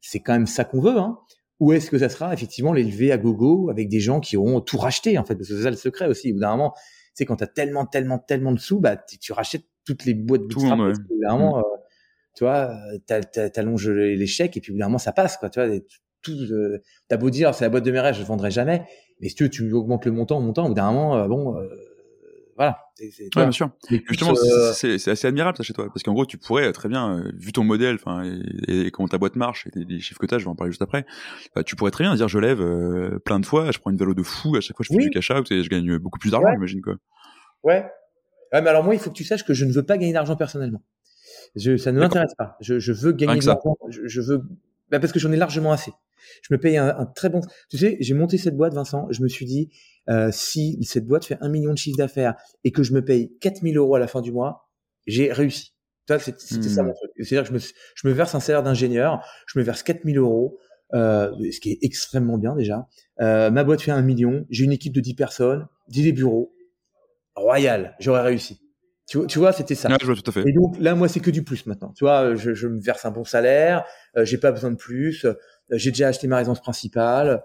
c'est quand même ça qu'on veut, hein Ou est-ce que ça sera effectivement l'élever à gogo avec des gens qui auront tout racheté en fait, parce que c'est ça le secret aussi. Au bout d'un moment, tu sais, quand t'as tellement, tellement, tellement de sous, bah tu, rachètes toutes les boîtes de bootstrap. Ouais. Mmh. Euh, tu vois, t'allonges les chèques et puis moment ça passe, quoi. Tu vois, tout, euh, t'as beau dire c'est la boîte de mes rêves, je vendrai jamais mais si tu, tu augmentes le montant, montant, au bout d'un moment, euh, bon, euh, voilà. C'est, ouais, bien sûr. Justement, euh, c'est, assez admirable ça chez toi, parce qu'en gros, tu pourrais très bien, vu ton modèle, enfin, et, et, comment ta boîte marche, et les chiffres que t'as, je vais en parler juste après, bah, tu pourrais très bien dire, je lève plein de fois, je prends une vélo de fou, à chaque fois je fais du cash out et je gagne beaucoup plus d'argent, j'imagine quoi. Ouais. Ouais, mais alors moi, il faut que tu saches que je ne veux pas gagner d'argent personnellement. Je, ça ne m'intéresse pas. Je, je veux gagner de l'argent. Je, je, veux, bah parce que j'en ai largement assez. Je me paye un, très bon. Tu sais, j'ai monté cette boîte, Vincent. Je me suis dit, euh, si cette boîte fait un million de chiffre d'affaires et que je me paye 4000 euros à la fin du mois, j'ai réussi. C'était ça hmm. mon truc. C'est-à-dire que je me, je me verse un salaire d'ingénieur, je me verse 4000 euros, euh, ce qui est extrêmement bien déjà. Euh, ma boîte fait un million, j'ai une équipe de 10 personnes, 10 bureaux. Royal, j'aurais réussi. Tu, tu vois, c'était ça. je vois tout à fait. Et donc là, moi, c'est que du plus maintenant. Tu vois, je, je me verse un bon salaire, euh, j'ai pas besoin de plus. Euh, j'ai déjà acheté ma résidence principale,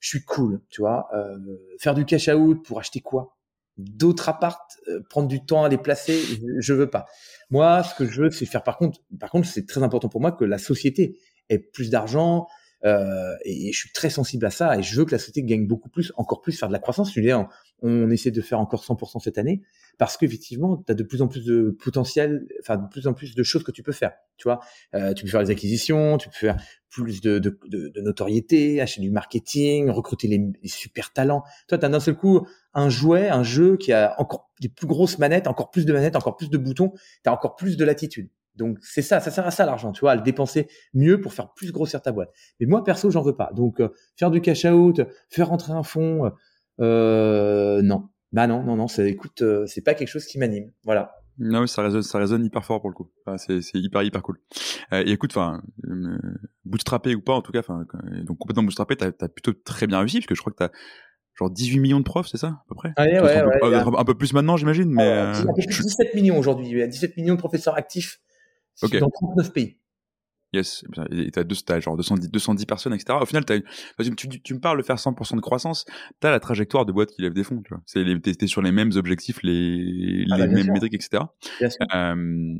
je suis cool, tu vois. Euh, faire du cash out pour acheter quoi? D'autres appartes, euh, prendre du temps à les placer, je, veux pas. Moi, ce que je veux, c'est faire. Par contre, par contre, c'est très important pour moi que la société ait plus d'argent. Euh, et, je suis très sensible à ça et je veux que la société gagne beaucoup plus, encore plus, faire de la croissance. Je on, on essaie de faire encore 100% cette année parce qu'effectivement, tu as de plus en plus de potentiel, enfin de plus en plus de choses que tu peux faire. Tu vois, euh, tu peux faire des acquisitions, tu peux faire plus de, notoriété, acheter du marketing, recruter les, les super talents. Toi, tu as d'un seul coup un jouet, un jeu qui a encore des plus grosses manettes, encore plus de manettes, encore plus de boutons, tu as encore plus de latitude. Donc c'est ça, ça sert à ça l'argent, tu vois, à le dépenser mieux pour faire plus grossir ta boîte. Mais moi perso, j'en veux pas. Donc euh, faire du cash out, faire rentrer un fonds, euh, non, bah non, non, non, c'est, écoute, euh, c'est pas quelque chose qui m'anime. Voilà. Non, ça résonne, ça résonne hyper fort pour le coup. Enfin, c'est, c'est hyper, hyper cool. Et écoute, enfin, bootstrappé ou pas, en tout cas, enfin, donc complètement bootstrappé, t'as, t'as plutôt très bien réussi, parce que je crois que t'as genre 18 millions de profs, c'est ça, à peu près? Ah, ouais, ouais, un, peu, un, peu, plus maintenant, j'imagine, mais. Euh, 17 millions aujourd'hui. Il y a 17 millions de professeurs actifs dans 39 pays. Yes, et t'as deux stages, genre 210, 210 personnes, etc. Au final, as, tu, tu, me parles de faire 100% de croissance, t'as la trajectoire de boîte qui lève des fonds, tu vois. C'est t'es sur les mêmes objectifs, les, ah, les bah, mêmes métriques, etc. Euh,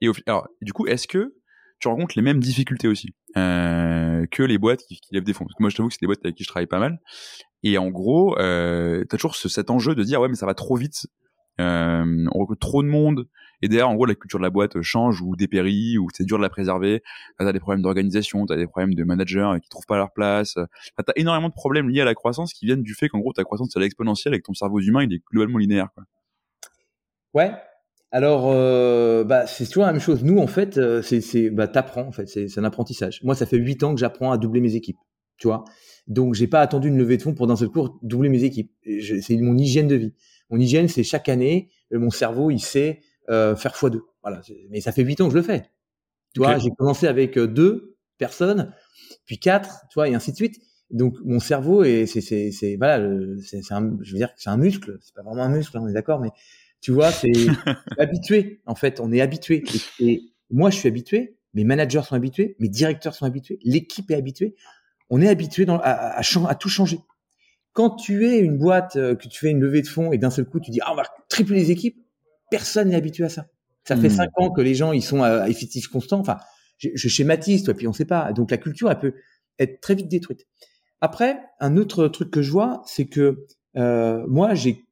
et au, alors, du coup, est-ce que tu rencontres les mêmes difficultés aussi euh, que les boîtes qui, qui, lèvent des fonds? Parce que moi, je t'avoue que c'est des boîtes avec qui je travaille pas mal. Et en gros, euh, t'as toujours ce, cet enjeu de dire ouais, mais ça va trop vite. Euh, on recrute trop de monde et derrière, en gros, la culture de la boîte change ou dépérit, ou c'est dur de la préserver. T'as des problèmes d'organisation, t'as des problèmes de managers qui trouvent pas leur place. T'as énormément de problèmes liés à la croissance qui viennent du fait qu'en gros, ta croissance, elle est exponentielle et que ton cerveau humain, il est globalement linéaire. Ouais. Alors, euh, bah, c'est toujours la même chose. Nous, en fait, euh, c'est, bah, t'apprends, en fait. C'est, un apprentissage. Moi, ça fait huit ans que j'apprends à doubler mes équipes. Tu vois. Donc, j'ai pas attendu une levée de fonds pour d'un seul coup doubler mes équipes. C'est mon hygiène de vie. Mon hygiène, c'est chaque année, euh, mon cerveau, il sait euh, faire x2. Voilà. Mais ça fait huit ans que je le fais. Tu vois, j'ai commencé avec euh, deux personnes, puis quatre, tu vois, et ainsi de suite. Donc mon cerveau et c'est c'est c'est voilà, c'est un, je veux dire que c'est un muscle. C'est pas vraiment un muscle, hein, on est d'accord, mais tu vois, c'est habitué. En fait, on est habitué. Et, moi, je suis habitué. Mes managers sont habitués, mes directeurs sont habitués, l'équipe est habituée. On est habitué dans, à, à, à, tout changer. Quand tu es une boîte, euh, que tu fais une levée de fonds et d'un seul coup tu dis ah on va tripler les équipes, personne n'est habitué à ça. Ça fait hmm. cinq ans que les gens ils sont à effectif constant. Enfin, je, je schématise, toi, puis on sait pas. Donc la culture, elle peut être très vite détruite. Après, un autre truc que je vois, c'est que euh, moi, j'ai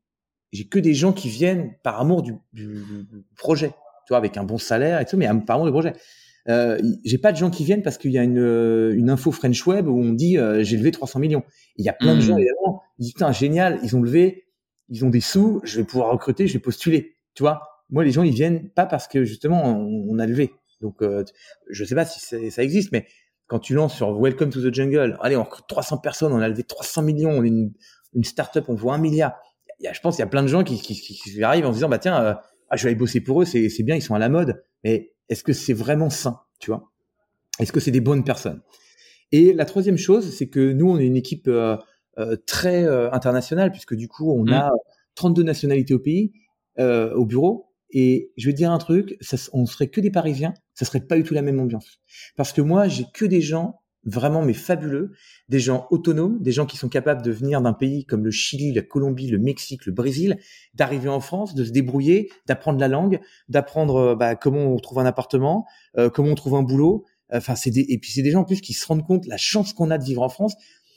j'ai que des gens qui viennent par amour du, du, du, projet, tu vois, avec un bon salaire et tout, mais par amour du projet. Euh, j'ai pas de gens qui viennent parce qu'il y a une, une info French Web où on dit euh, j'ai levé 300 millions. Il y a plein de gens hmm. évidemment, ils disent putain génial, ils ont levé, ils ont des sous, je vais pouvoir recruter, je vais postuler. Tu vois, moi, les gens, ils viennent pas parce que justement, on, a levé. Donc, euh, je sais pas si ça existe, mais quand tu lances sur Welcome to the Jungle, allez, on recrute 300 personnes, on a levé 300 millions, on est une, une start-up, on voit un milliard. Il y a, je pense qu'il y a plein de gens qui, qui, qui, arrivent en se disant, bah tiens, euh, ah, je vais aller bosser pour eux, c'est bien, ils sont à la mode, mais est-ce que c'est vraiment sain, tu vois? Est-ce que c'est des bonnes personnes? Et la troisième chose, c'est que nous, on est une équipe euh, euh, très internationale, puisque du coup, on mmh. a 32 nationalités au pays, au bureau, et je vais dire un truc, ça, on serait que des Parisiens, ça serait pas du tout la même ambiance. Parce que moi, j'ai que des gens vraiment mais fabuleux, des gens autonomes, des gens qui sont capables de venir d'un pays comme le Chili, la Colombie, le Mexique, le Brésil, d'arriver en France, de se débrouiller, d'apprendre la langue, d'apprendre euh, bah, comment on trouve un appartement, euh, comment on trouve un boulot. Enfin, c'est des et puis c'est des gens en plus qui se rendent compte la chance qu'on a de vivre en France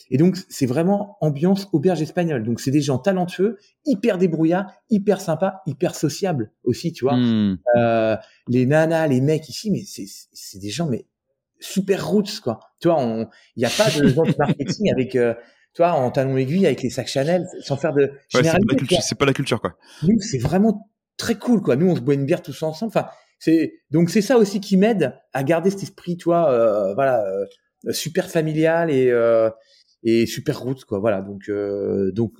et donc, c'est vraiment ambiance auberge espagnole. Donc, c'est des gens talentueux, hyper débrouillards, hyper sympas, hyper sociables aussi, tu vois. Hmm. Euh, les nanas, les mecs ici, mais c'est des gens, mais super roots, quoi. Tu vois, il n'y a pas de gens de marketing avec, euh, tu vois, en talon aiguille avec les sacs Chanel, sans faire de c'est pas, la culture, quoi. Nous, c'est vraiment très cool, quoi. Nous, on se boit une bière tous ensemble. Enfin, c'est donc c'est ça aussi qui m'aide à garder cet esprit, tu vois, euh, voilà, euh, super familial et et super route quoi voilà. Donc euh, donc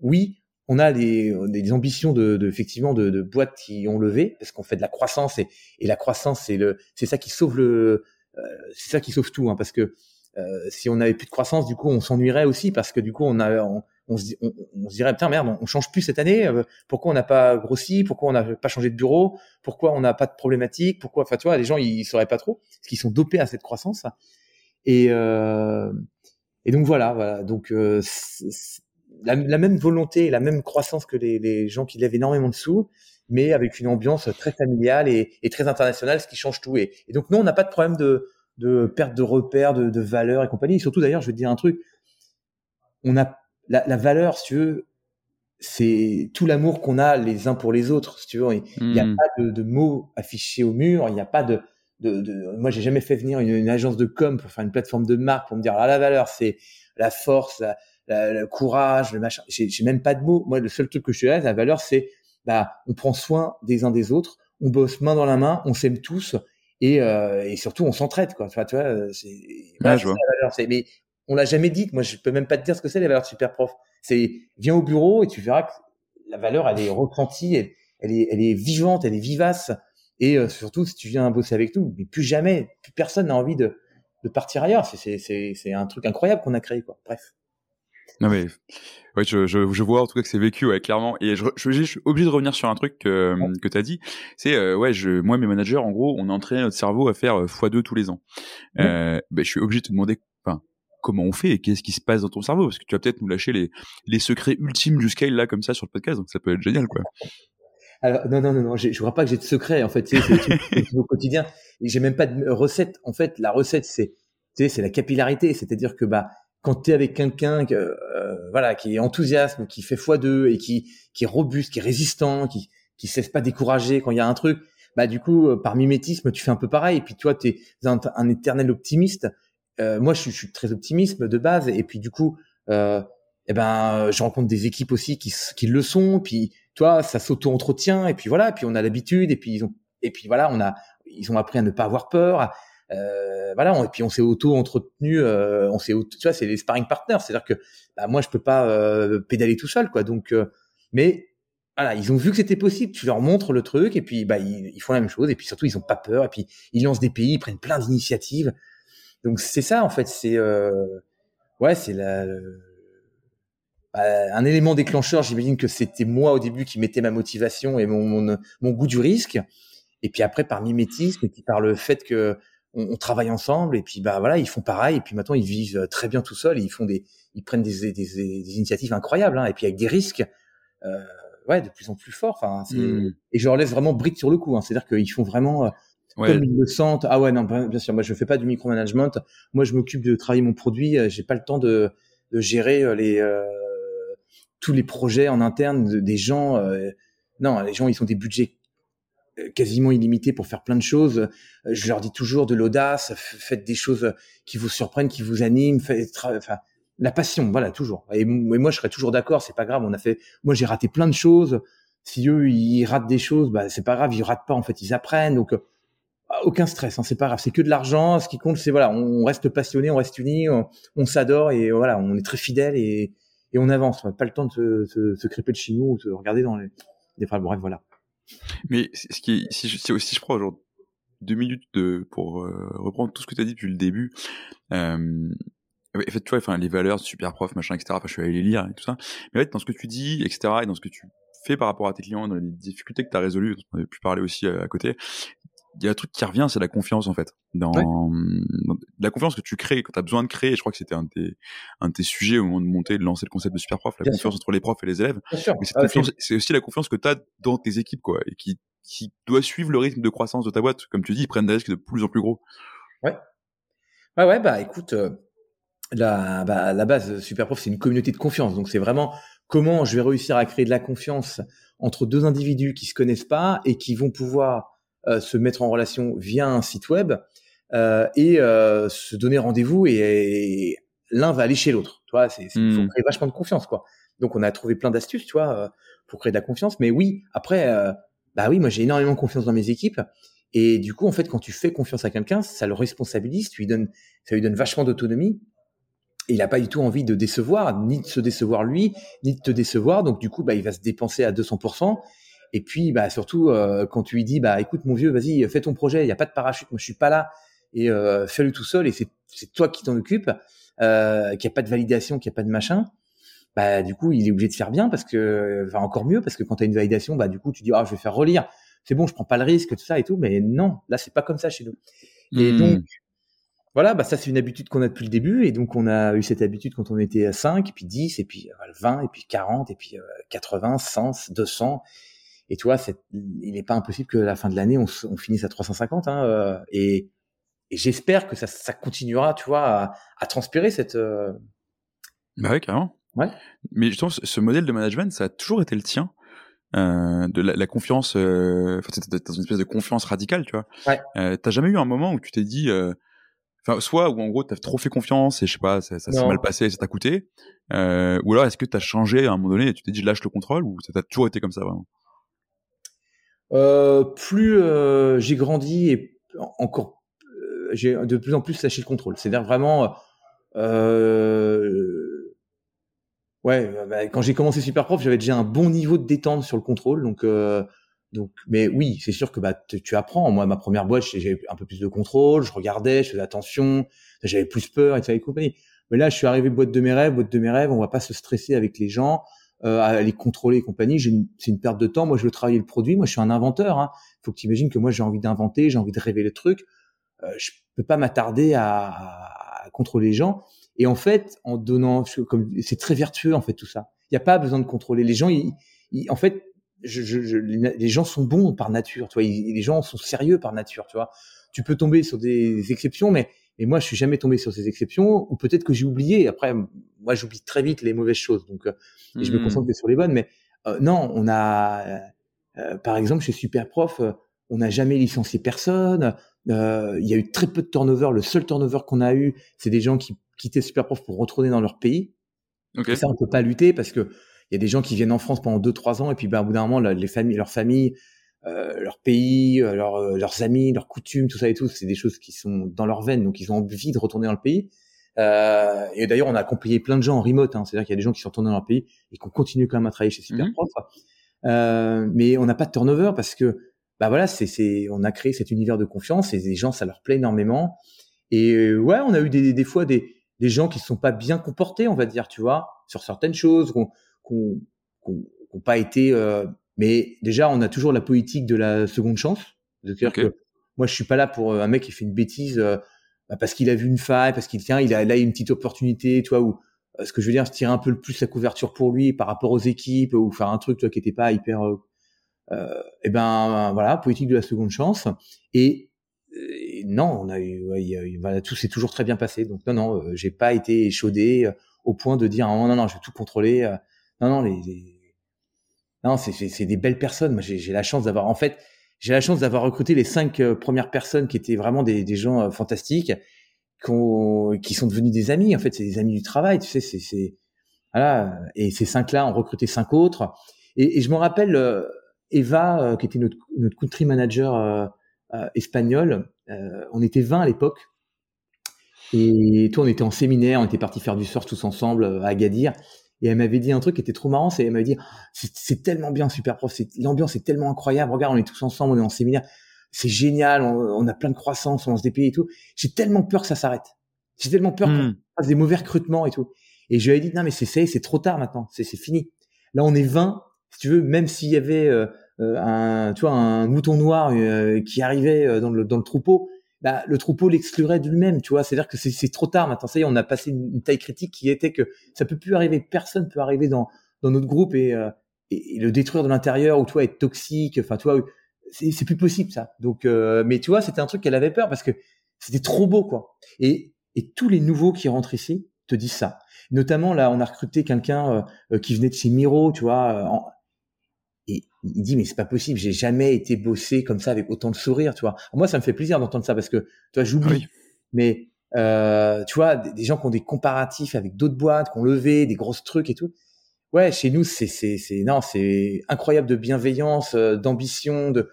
oui on a des, des ambitions de, de effectivement de, de, boîtes qui ont levé parce qu'on fait de la croissance et, et la croissance c'est le c'est ça qui sauve le euh, c'est ça qui sauve tout hein, parce que euh, si on n'avait plus de croissance du coup on s'ennuierait aussi parce que du coup on a on, on se, on, se dirait putain merde on, change plus cette année pourquoi on n'a pas grossi pourquoi on n'a pas changé de bureau pourquoi on n'a pas de problématique pourquoi enfin tu vois les gens ils, ils sauraient pas trop parce qu'ils sont dopés à cette croissance. Et euh, et donc voilà, voilà. Donc euh, la, même volonté, la même croissance que les, gens qui lèvent énormément de sous, mais avec une ambiance très familiale et, très internationale, ce qui change tout. Et, donc nous, on n'a pas de problème de, de perte de repères, de, de valeurs et compagnie. Et surtout d'ailleurs, je vais te dire un truc. On a la, valeur, si tu veux, c'est tout l'amour qu'on a les uns pour les autres, si tu veux. Il n'y a hmm. pas de, de, mots affichés au mur, il n'y a pas de, de, de moi j'ai jamais fait venir une, agence de com pour faire une plateforme de marque pour me dire ah, la valeur c'est la force la, le courage le machin. J'ai même pas de mots. Moi le seul truc que je suis là la valeur c'est bah on prend soin des uns des autres on bosse main dans la main on s'aime tous et, euh, et surtout on s'entraide quoi. Tu vois, tu vois. c'est la valeur. Mais on l'a jamais dit. Moi je peux même pas te dire ce que c'est les valeurs super prof. C'est viens au bureau et tu verras que la valeur elle est ressentie elle, elle est elle est vivante elle est vivace et euh, surtout, si tu viens bosser avec nous, mais plus jamais, plus personne n'a envie de, de partir ailleurs. C'est un truc incroyable qu'on a créé, quoi. Bref. Non mais ouais, je, je, je, vois en tout cas que c'est vécu ouais, clairement. Et je, je, suis obligé de revenir sur un truc que, que tu as dit. C'est euh, ouais je moi mes managers en gros on a entraîné notre cerveau à faire x2 tous les ans. Euh, ben, je suis obligé de te demander enfin comment on fait et qu'est-ce qui se passe dans ton cerveau? Parce que tu vas peut-être nous lâcher les, les secrets ultimes du scale là comme ça sur le podcast. Donc ça peut être génial quoi alors, non, non, non, non, je crois pas que j'ai de secret, en fait, c'est au quotidien. Et j'ai même pas de recette. En fait, la recette, c'est, tu sais, c'est la capillarité. C'est-à-dire que, bah, quand tu es avec quelqu'un euh, voilà, qui est enthousiaste, qui fait x2 et qui, qui est robuste, qui est résistant, qui, qui ne cesse pas décourager quand il y a un truc, bah, du coup, euh, par mimétisme, tu fais un peu pareil. Et puis, toi, tu es un, éternel optimiste. Euh, moi, je suis, je suis, très optimiste de base. Et puis, du coup, euh, eh ben, je rencontre des équipes aussi qui, qui le sont. Puis, toi, ça s'auto-entretient et puis voilà, puis on a l'habitude et puis ils ont et puis voilà, on a ils ont appris à ne pas avoir peur. Euh, voilà, et puis on s'est auto-entretenu, euh, on s'est, tu vois, c'est les sparring partners, c'est-à-dire que bah, moi je peux pas euh, pédaler tout seul, quoi. Donc, mais voilà, ils ont vu que c'était possible. Tu leur montres le truc et puis bah ils, font la même chose et puis surtout ils ont pas peur et puis ils lancent des pays, ils prennent plein d'initiatives. Donc c'est ça en fait, c'est ouais, c'est la un élément déclencheur, j'imagine que c'était moi au début qui mettais ma motivation et mon, mon, goût du risque. Et puis après, par mimétisme, et puis par le fait que on, travaille ensemble, et puis bah voilà, ils font pareil, et puis maintenant ils vivent très bien tout seuls, et ils font des, ils prennent des, des, initiatives incroyables, hein, et puis avec des risques, euh, ouais, de plus en plus forts. Enfin, mmh. et je leur laisse vraiment brique sur le coup. Hein, C'est-à-dire qu'ils font vraiment euh, comme ils le sentent. Ah ouais, non, bien sûr, moi je fais pas du micromanagement. Moi, je m'occupe de travailler mon produit. Euh, j'ai pas le temps de, de gérer les tous les projets en interne des gens. Euh, non, les gens, ils ont des budgets euh, quasiment illimités pour faire plein de choses. Euh, je leur dis toujours de l'audace, faites des choses qui vous surprennent, qui vous animent, faites, enfin, la passion, voilà, toujours. Et, moi, je serais toujours d'accord, c'est pas grave. On a fait, moi, j'ai raté plein de choses. Si eux, ils ratent des choses, bah, c'est pas grave, ils ratent pas. En fait, ils apprennent. Donc, ah, aucun stress, hein, c'est pas grave, c'est que de l'argent. Ce qui compte, c'est voilà, on reste passionné, on reste unis, on, s'adore et voilà, on est très fidèle et, et on avance. Pas le temps de se, se, se crêper de chez nous ou de regarder dans les, des bref, voilà. Mais ce qui est, si, je, aussi je prends genre deux minutes de, pour euh, reprendre tout ce que tu as dit depuis le début, euh, en fait, tu vois, enfin, les valeurs, super prof, machin, etc. Enfin, je suis allé les lire et tout ça. Mais en fait, dans ce que tu dis, etc., et dans ce que tu fais par rapport à tes clients, dans les difficultés que tu as résolues, on a pu parler aussi euh, à côté, il y a un truc qui revient, c'est la confiance en fait. Dans, la confiance que tu crées, quand tu as besoin de créer, je crois que c'était un de tes, un de tes sujets au moment de monter, de lancer le concept de super prof, la confiance entre les profs et les élèves. Ah, c'est aussi la confiance que tu as dans tes équipes, quoi, et qui, qui doit suivre le rythme de croissance de ta boîte. Comme tu dis, ils prennent des risques de plus en plus gros. Ouais. Ouais, ouais, bah écoute, euh, la, bah, la base super prof, c'est une communauté de confiance. Donc c'est vraiment comment je vais réussir à créer de la confiance entre deux individus qui se connaissent pas et qui vont pouvoir se mettre en relation via un site web euh, et euh, se donner rendez-vous et, l'un va aller chez l'autre. Tu vois, c'est, il faut hmm. créer vachement de confiance, quoi. Donc on a trouvé plein d'astuces, tu vois, pour créer de la confiance. Mais oui, après, bah oui, moi j'ai énormément confiance dans mes équipes. Et du coup, en fait, quand tu fais confiance à quelqu'un, ça le responsabilise, tu lui donnes, ça lui donne vachement d'autonomie. Et il n'a pas du tout envie de décevoir, ni de se décevoir lui, ni de te décevoir. Donc du coup, bah, il va se dépenser à 200%. Et puis, bah, surtout, euh, quand tu lui dis, bah, écoute, mon vieux, vas-y, fais ton projet, il n'y a pas de parachute, moi, je suis pas là, et euh, fais-le tout seul, et c'est, c'est toi qui t'en occupes, euh, qu'il n'y a pas de validation, qu'il n'y a pas de machin, bah, du coup, il est obligé de faire bien, parce que, enfin, encore mieux, parce que quand tu as une validation, bah, du coup, tu dis, ah, je vais faire relire, c'est bon, je prends pas le risque, tout ça et tout, mais non, là, c'est pas comme ça chez nous. Et mmh. donc, voilà, bah ça c'est une habitude qu'on a depuis le début et donc on a eu cette habitude quand on était à 5, puis 10, et puis 20, et puis 40, et puis 80, 100, 200 et tu vois, il n'est pas impossible que à la fin de l'année, on, on, finisse à 350. Hein, euh, et, et j'espère que ça, ça, continuera, tu vois, à, à transpirer cette. Euh... Bah ouais, carrément. Ouais. Mais justement, ce modèle de management, ça a toujours été le tien. Euh, de la, la confiance, enfin, dans une espèce de confiance radicale, tu vois. Ouais. T'as jamais eu un moment où tu t'es dit, enfin, soit où en gros t'as trop fait confiance et je sais pas, ça, ça s'est mal passé, et ça t'a coûté, euh, ou alors est-ce que t'as changé à un moment donné et tu t'es dit je lâche le contrôle ou ça t'a toujours été comme ça vraiment? Euh, plus euh, j'ai grandi et encore euh, j'ai de plus en plus lâché le contrôle. C'est-à-dire vraiment, euh, ouais, bah, quand j'ai commencé super prof, j'avais déjà un bon niveau de détente sur le contrôle, donc donc, mais oui, c'est sûr que bah tu, apprends. Moi, ma première boîte, j'avais un peu plus de contrôle, je regardais, je faisais attention, j'avais plus peur et ça et compagnie. Mais là, je suis arrivé boîte de mes rêves, boîte de mes rêves, on va pas se stresser avec les gens euh, à les contrôler et compagnie, c'est une perte de temps. Moi, je veux travailler le produit. Moi, je suis un inventeur. Hein. Faut que tu imagines que moi, j'ai envie d'inventer, j'ai envie de rêver le truc. Euh, je peux pas m'attarder à, à, contrôler les gens. Et en fait, en donnant, comme c'est très vertueux en fait tout ça. Il n'y a pas besoin de contrôler les gens. Ils, en fait, je, je, les, gens sont bons par nature. Tu vois, les gens sont sérieux par nature. Tu vois, tu peux tomber sur des exceptions, mais et moi, je suis jamais tombé sur ces exceptions, ou peut-être que j'ai oublié. Après, moi, j'oublie très vite les mauvaises choses, donc euh, je me mmh. concentre sur les bonnes. Mais euh, non, on a, euh, par exemple, chez Superprof, on n'a jamais licencié personne. Il y a eu très peu de turnover. Le seul turnover qu'on a eu, c'est des gens qui quittaient Superprof pour retourner dans leur pays. Okay. Et ça, on peut pas lutter parce que il y a des gens qui viennent en France pendant deux trois ans et puis ben, au bout d'un moment, les familles, leurs familles euh, leur pays, euh, leur, euh, leurs amis, leurs coutumes, tout ça et tout, c'est des choses qui sont dans leur veine, donc ils ont envie de retourner dans le pays. Euh, et d'ailleurs, on a accompagné plein de gens en remote, hein, c'est-à-dire qu'il y a des gens qui sont retournés dans leur pays et qui ont continué quand même à travailler chez Superprof. Mhm. Euh, mais on n'a pas de turnover parce que, bah voilà, c'est, on a créé cet univers de confiance et les gens, ça leur plaît énormément. Et ouais, on a eu des, des fois des, des gens qui se sont pas bien comportés, on va dire, tu vois, sur certaines choses, qu'on, qu'on, qu'on, pas été euh, mais déjà, on a toujours la politique de la seconde chance. C'est-à-dire que moi, je suis pas là pour euh, un mec qui fait une bêtise euh, bah, parce qu'il a vu une faille, parce qu'il tient, il a là une petite opportunité, tu vois, ou euh, ce que je veux dire, se tirer un peu le plus la couverture pour lui par rapport aux équipes ou faire un truc, toi, qui était pas hyper. Euh, et ben voilà, politique de la seconde chance. Et, non, on a eu, voilà, tout s'est toujours très bien passé. Donc non, non, j'ai pas été échaudé au point de dire non, non, non, je vais tout contrôler. non, non, les, les non, c'est des belles personnes. Moi, j'ai la chance d'avoir, en fait, j'ai la chance d'avoir recruté les cinq euh, premières personnes qui étaient vraiment des, gens euh, fantastiques, qui sont devenus des amis. En fait, c'est des amis du travail. Tu sais, c'est voilà. Et ces cinq-là ont recruté cinq autres. Et, je me rappelle euh, Eva, qui était notre, country manager espagnol. on était 20 à l'époque. Et toi, on était en séminaire, on était parti faire du surf tous ensemble à Agadir. Et elle m'avait dit un truc qui était trop marrant, c'est elle m'avait dit c'est tellement bien super prof, l'ambiance est tellement incroyable. Regarde, on est tous ensemble, on est en séminaire, c'est génial, on, a plein de croissance, on se déplie et tout. J'ai tellement peur que ça s'arrête. J'ai tellement peur qu'on hmm. fasse des mauvais recrutements et tout. Et je lui ai dit non mais c'est c'est trop tard maintenant, c'est fini. Là on est 20, si tu veux, même s'il y avait euh, euh, un tu vois un mouton noir euh, qui arrivait dans le dans le troupeau, bah, le troupeau l'exclurait de lui-même, tu vois. C'est-à-dire que c'est trop tard maintenant. Ça y est, on a passé une, taille critique qui était que ça peut plus arriver. Personne peut arriver dans, dans notre groupe et, euh, et, le détruire de l'intérieur ou toi être toxique. Enfin, tu vois, c'est plus possible ça. Donc, euh, mais tu vois, c'était un truc qu'elle avait peur parce que c'était trop beau, quoi. Et, et tous les nouveaux qui rentrent ici te disent ça. Notamment là, on a recruté quelqu'un euh, qui venait de chez Miro, tu vois. En, et il dit mais c'est pas possible, j'ai jamais été bossé comme ça avec autant de sourire, tu vois. Moi ça me fait plaisir d'entendre ça parce que tu vois j'oublie. Mais euh, tu vois des, gens qui ont des comparatifs avec d'autres boîtes, qui ont levé des grosses trucs et tout. Ouais, chez nous c'est c'est c'est non, c'est incroyable de bienveillance, euh, d'ambition, de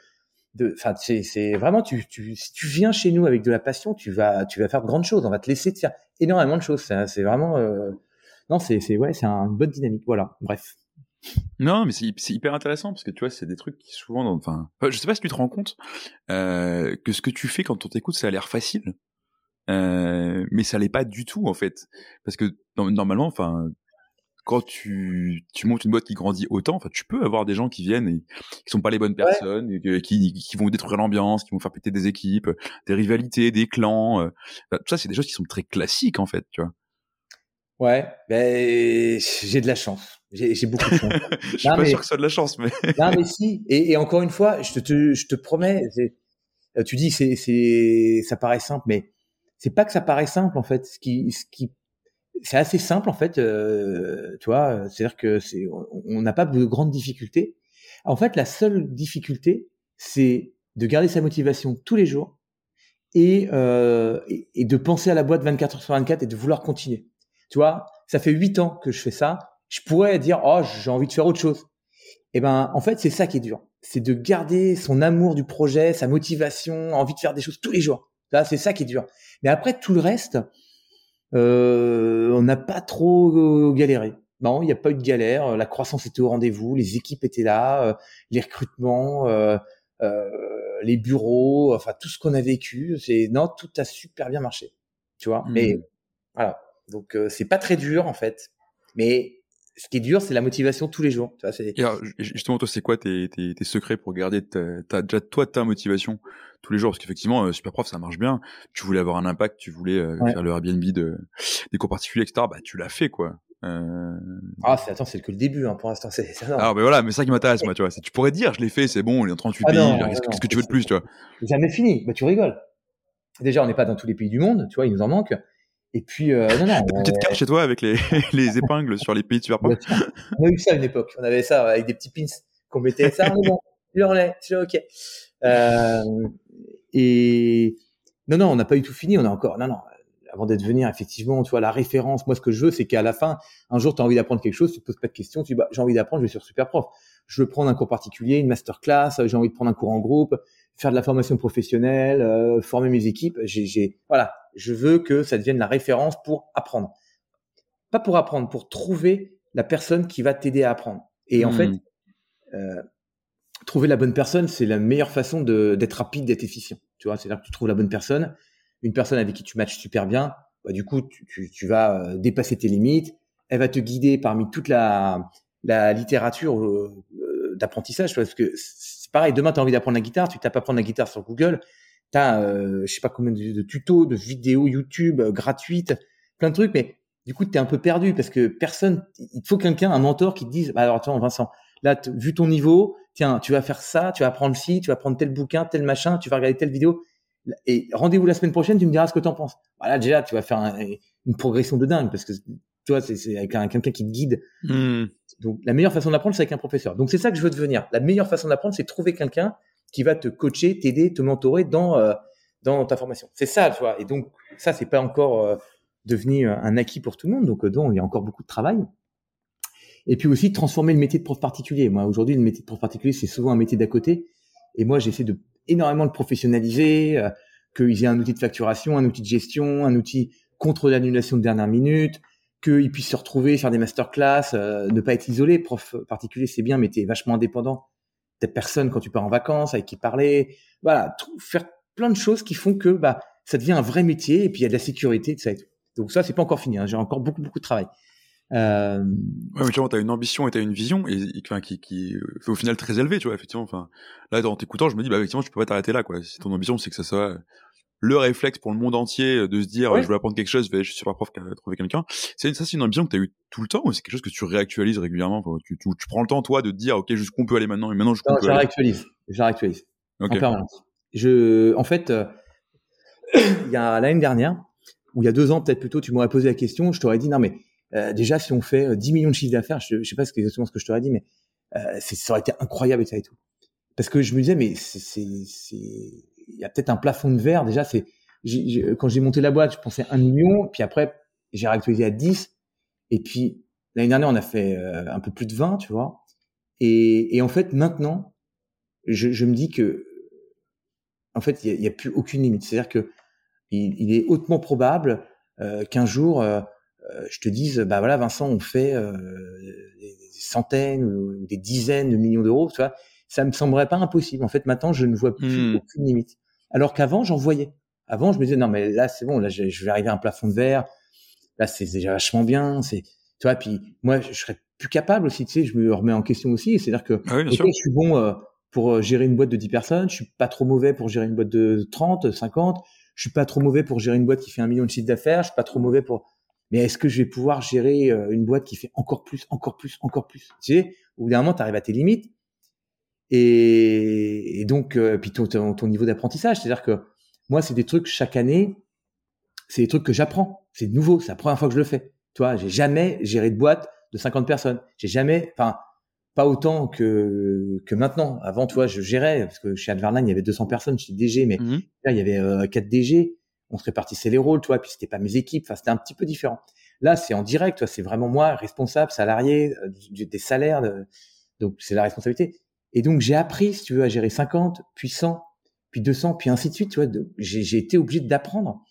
de enfin c'est c'est vraiment tu tu si tu viens chez nous avec de la passion, tu vas tu vas faire de grandes choses, on va te laisser te faire énormément de choses. C'est vraiment euh, non, c'est c'est ouais, c'est une bonne dynamique. Voilà, bref. Non, mais c'est hyper intéressant parce que tu vois, c'est des trucs qui souvent, enfin, je sais pas si tu te rends compte euh, que ce que tu fais quand on t'écoute, ça a l'air facile, euh, mais ça l'est pas du tout en fait, parce que normalement, enfin, quand tu, tu montes une boîte qui grandit autant, enfin, tu peux avoir des gens qui viennent et qui sont pas les bonnes personnes, et qui, qui vont détruire l'ambiance, qui vont faire péter des équipes, des rivalités, des clans. Euh, tout ça, c'est des choses qui sont très classiques en fait, tu vois. Ouais, ben j'ai de la chance. J'ai beaucoup de chance. je suis pas sûr que ça de la chance, mais. non, mais si. Et, et, encore une fois, je te, je te promets, euh, tu dis c'est, c'est, ça paraît simple, mais c'est pas que ça paraît simple en fait. Ce qui, ce qui, c'est assez simple en fait. Euh, tu vois, c'est-à-dire que c'est, on n'a pas de grandes difficultés. En fait, la seule difficulté, c'est de garder sa motivation tous les jours et, euh, et, et de penser à la boîte 24 heures sur 24 et de vouloir continuer. Tu vois, ça fait huit ans que je fais ça. Je pourrais dire, oh, j'ai envie de faire autre chose. Eh ben, en fait, c'est ça qui est dur. C'est de garder son amour du projet, sa motivation, envie de faire des choses tous les jours. Là, c'est ça qui est dur. Mais après, tout le reste, euh, on n'a pas trop euh, galéré. Non, il n'y a pas eu de galère. La croissance était au rendez-vous, les équipes étaient là, euh, les recrutements, euh, euh, les bureaux, enfin tout ce qu'on a vécu. C'est non, tout a super bien marché. Tu vois? Mais mmh. voilà. Donc euh, c'est pas très dur en fait, mais ce qui est dur, c'est la motivation tous les jours. Tu vois, Et alors, justement, toi, c'est quoi tes, tes, tes, secrets pour garder ta, ta, déjà toi ta motivation tous les jours? Parce qu'effectivement, euh, super prof, ça marche bien. Tu voulais avoir un impact, tu voulais euh, faire le Airbnb de, des cours particuliers, etc. Bah, tu l'as fait, quoi. Euh... Ah, c'est, attends, c'est que le début, hein, pour l'instant. C'est, c'est ah, mais voilà, mais ça qui m'intéresse, moi, tu vois. Tu pourrais dire, je l'ai fait, c'est bon, on est en 38 ah pays, qu'est-ce, que tu veux de plus, tu vois Jamais fini, bah, tu rigoles. Déjà, on n'est pas dans tous les pays du monde, tu vois, il nous en manque. Et puis, euh, non, non. Une petite carte chez toi avec les, les épingles sur les pays de. On a eu ça à une époque. On avait ça avec des petits pins qu'on mettait. Ça, est bon. En est. C'est ok. Euh, et non, non, on n'a pas eu tout fini. On a encore. Non, non. Avant d'être venir, effectivement, tu vois, la référence. Moi, ce que je veux, c'est qu'à la fin, un jour, tu as envie d'apprendre quelque chose, tu te poses pas de questions. Tu dis, bah, j'ai envie d'apprendre, je vais sur Superprof. Je veux prendre un cours particulier, une masterclass. J'ai envie de prendre un cours en groupe, faire de la formation professionnelle, euh, former mes équipes. J'ai, voilà je veux que ça devienne la référence pour apprendre. Pas pour apprendre, pour trouver la personne qui va t'aider à apprendre. Et en fait, hmm. euh, trouver la bonne personne, c'est la meilleure façon d'être rapide, d'être efficient. Tu vois, c'est-à-dire que tu trouves la bonne personne, une personne avec qui tu matches super bien. Bah, du coup, tu, tu, vas euh, dépasser tes limites. Elle va te guider parmi toute la, la littérature euh, d'apprentissage. Parce que c'est pareil, demain, tu as envie d'apprendre la guitare, tu tapes apprendre la guitare sur Google, T'as, euh, je sais pas combien de, tutos, de vidéos YouTube euh, gratuites, plein de trucs, mais du coup, tu es un peu perdu parce que personne, il faut quelqu'un, un mentor qui te dise, bah, alors attends, Vincent, là, vu ton niveau, tiens, tu vas faire ça, tu vas prendre ci, tu vas prendre tel bouquin, tel machin, tu vas regarder telle vidéo, et rendez-vous la semaine prochaine, tu me diras ce que tu en penses. Voilà, déjà, tu vas faire une progression de dingue parce que tu vois, c'est avec quelqu'un qui te guide. Hmm. Donc, la meilleure façon d'apprendre, c'est avec un professeur. Donc, c'est ça que je veux devenir. La meilleure façon d'apprendre, c'est trouver quelqu'un qui va te coacher, t'aider, te mentorer dans euh, dans ta formation. C'est ça, tu vois. Et donc ça, c'est pas encore euh, devenu un acquis pour tout le monde. Donc euh, donc il y a encore beaucoup de travail. Et puis aussi transformer le métier de prof particulier. Moi aujourd'hui, le métier de prof particulier, c'est souvent un métier d'à côté. Et moi, j'essaie de énormément le professionnaliser, euh, qu'ils aient un outil de facturation, un outil de gestion, un outil contre l'annulation de dernière minute, qu'ils puissent se retrouver, faire des masterclass, euh, ne pas être isolé. Prof particulier, c'est bien, mais tu es vachement indépendant. T'as personne quand tu pars en vacances avec qui parler. Voilà, faire plein de choses qui font que bah ça devient un vrai métier et puis il y a de la sécurité, ça et tout. Donc ça, c'est pas encore fini. Hein. J'ai encore beaucoup beaucoup de travail. Euh... Ouais, tu t'as une ambition et t'as une vision et, et qui, qui est au final très élevée, tu vois, effectivement. Enfin, là, en t'écoutant, je me dis, bah, effectivement, tu peux pas t'arrêter là, quoi. Si ton ambition, c'est que ça soit le réflexe pour le monde entier de se dire, je veux apprendre quelque chose, je suis super prof, trouver quelqu'un. C'est ça, c'est une ambition que t'as eu tout le temps ou c'est quelque chose que tu réactualises régulièrement? tu, tu, tu, prends le temps, toi, de te dire, OK, jusqu'où on peut aller maintenant et maintenant jusqu'où on peut je réactualise. Je la réactualise. En permanence. Je, en fait, euh, il y a l'année dernière, ou il y a deux ans peut-être plutôt, tu m'aurais posé la question, je t'aurais dit, non, mais euh, déjà, si on fait 10 euh, millions de chiffres d'affaires, je, je sais pas exactement ce que je t'aurais dit, mais euh, ça aurait été incroyable et ça et tout. Parce que je me disais, mais c'est, il y a peut-être un plafond de verre. Déjà, c'est quand j'ai monté la boîte, je pensais 1 million, puis après j'ai réactualisé à 10, et puis l'année dernière on a fait un peu plus de 20, tu vois. Et, en fait maintenant, je, me dis que en fait il n'y a, plus aucune limite. C'est-à-dire que il, est hautement probable euh, qu'un jour euh, je te dise, bah voilà, Vincent, on fait euh, des centaines ou des dizaines de millions d'euros, tu vois, ça me semblerait pas impossible. En fait, maintenant, je ne vois plus mmh. aucune limite. Alors qu'avant, j'en voyais. Avant, je me disais, non, mais là, c'est bon, là, je, vais arriver à un plafond de verre. Là, c'est déjà vachement bien. C'est, tu vois, puis moi, je serais plus capable aussi, tu sais, je me remets en question aussi. C'est-à-dire que, ah je suis bon euh, pour gérer une boîte de 10 personnes. Je suis pas trop mauvais pour gérer une boîte de 30, 50. Je suis pas trop mauvais pour gérer une boîte qui fait un million de chiffre d'affaires. Je suis pas trop mauvais pour mais est-ce que je vais pouvoir gérer euh, une boîte qui fait encore plus, encore plus, encore plus Tu sais, au bout d'un moment, tu arrives à tes limites. Et, et donc, euh, puis ton, ton, niveau d'apprentissage, c'est-à-dire que moi, c'est des trucs chaque année, c'est des trucs que j'apprends. C'est nouveau, c'est la première fois que je le fais. Tu vois, j'ai jamais géré de boîte de 50 personnes. J'ai jamais, enfin, pas autant que que maintenant. Avant, tu vois, je gérais parce que chez Adverline, il y avait 200 personnes, j'étais DG, mais mmh là, il y avait euh, 4 DG on se répartissait les rôles, toi, puis c'était pas mes équipes, enfin c'était un petit peu différent. Là, c'est en direct, toi, c'est vraiment moi, responsable, salarié, euh, des salaires, donc c'est la responsabilité. Et donc j'ai appris, si tu veux, à gérer 50, puis 100, puis 200, puis ainsi de suite. Tu vois, j'ai été obligé d'apprendre.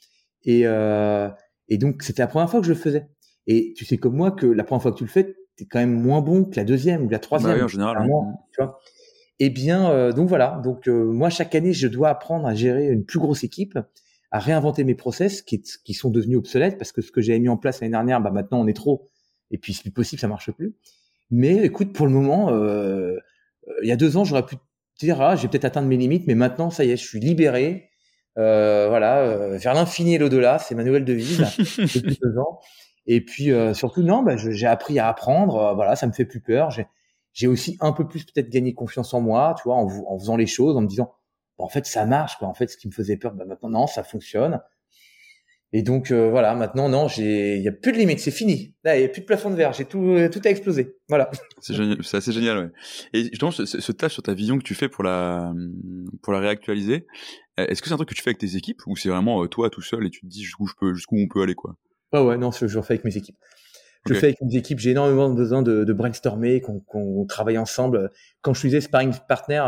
Et, euh, et donc c'était la première fois que je le faisais. Et tu sais comme moi que la première fois que tu le fais, t'es quand même moins bon que la deuxième ou la troisième. Bah en général. tu vois. Et eh bien, euh, donc voilà. Donc euh, moi, chaque année, je dois apprendre à gérer une plus grosse équipe à réinventer mes process qui, qui sont devenus obsolètes parce que ce que j'avais mis en place l'année dernière, bah maintenant on est trop et puis c'est plus possible, ça marche plus. Mais écoute, pour le moment, euh, il y a deux ans, j'aurais pu dire ah j'ai peut-être atteint mes limites, mais maintenant ça y est, je suis libéré. Euh, voilà, euh, vers l'infini et l'au-delà, c'est ma nouvelle devise depuis deux ans. Et puis euh, surtout non, bah, j'ai appris à apprendre. Euh, voilà, ça me fait plus peur. J'ai aussi un peu plus peut-être gagné confiance en moi, tu vois, en, en faisant les choses, en me disant en fait, ça marche. Quoi. En fait, ce qui me faisait peur, bah, maintenant, non, ça fonctionne. Et donc euh, voilà, maintenant non, j'ai, il y a plus de limite, c'est fini. Là, il y a plus de plafond de verre, j'ai tout, euh, tout a explosé. Voilà. C'est génial, c'est assez génial, ouais. Et justement, ce, ce tâche sur ta vision que tu fais pour la, pour la réactualiser, est-ce que c'est un truc que tu fais avec tes équipes ou c'est vraiment euh, toi tout seul et tu te dis jusqu'où je peux, jusqu'où on peut aller, quoi? Ouais, ouais, non, je, je le fais avec mes équipes. Je fais avec mes équipes, j'ai énormément besoin de, de brainstormer, qu'on, qu'on travaille ensemble. Quand je faisais sparring partner,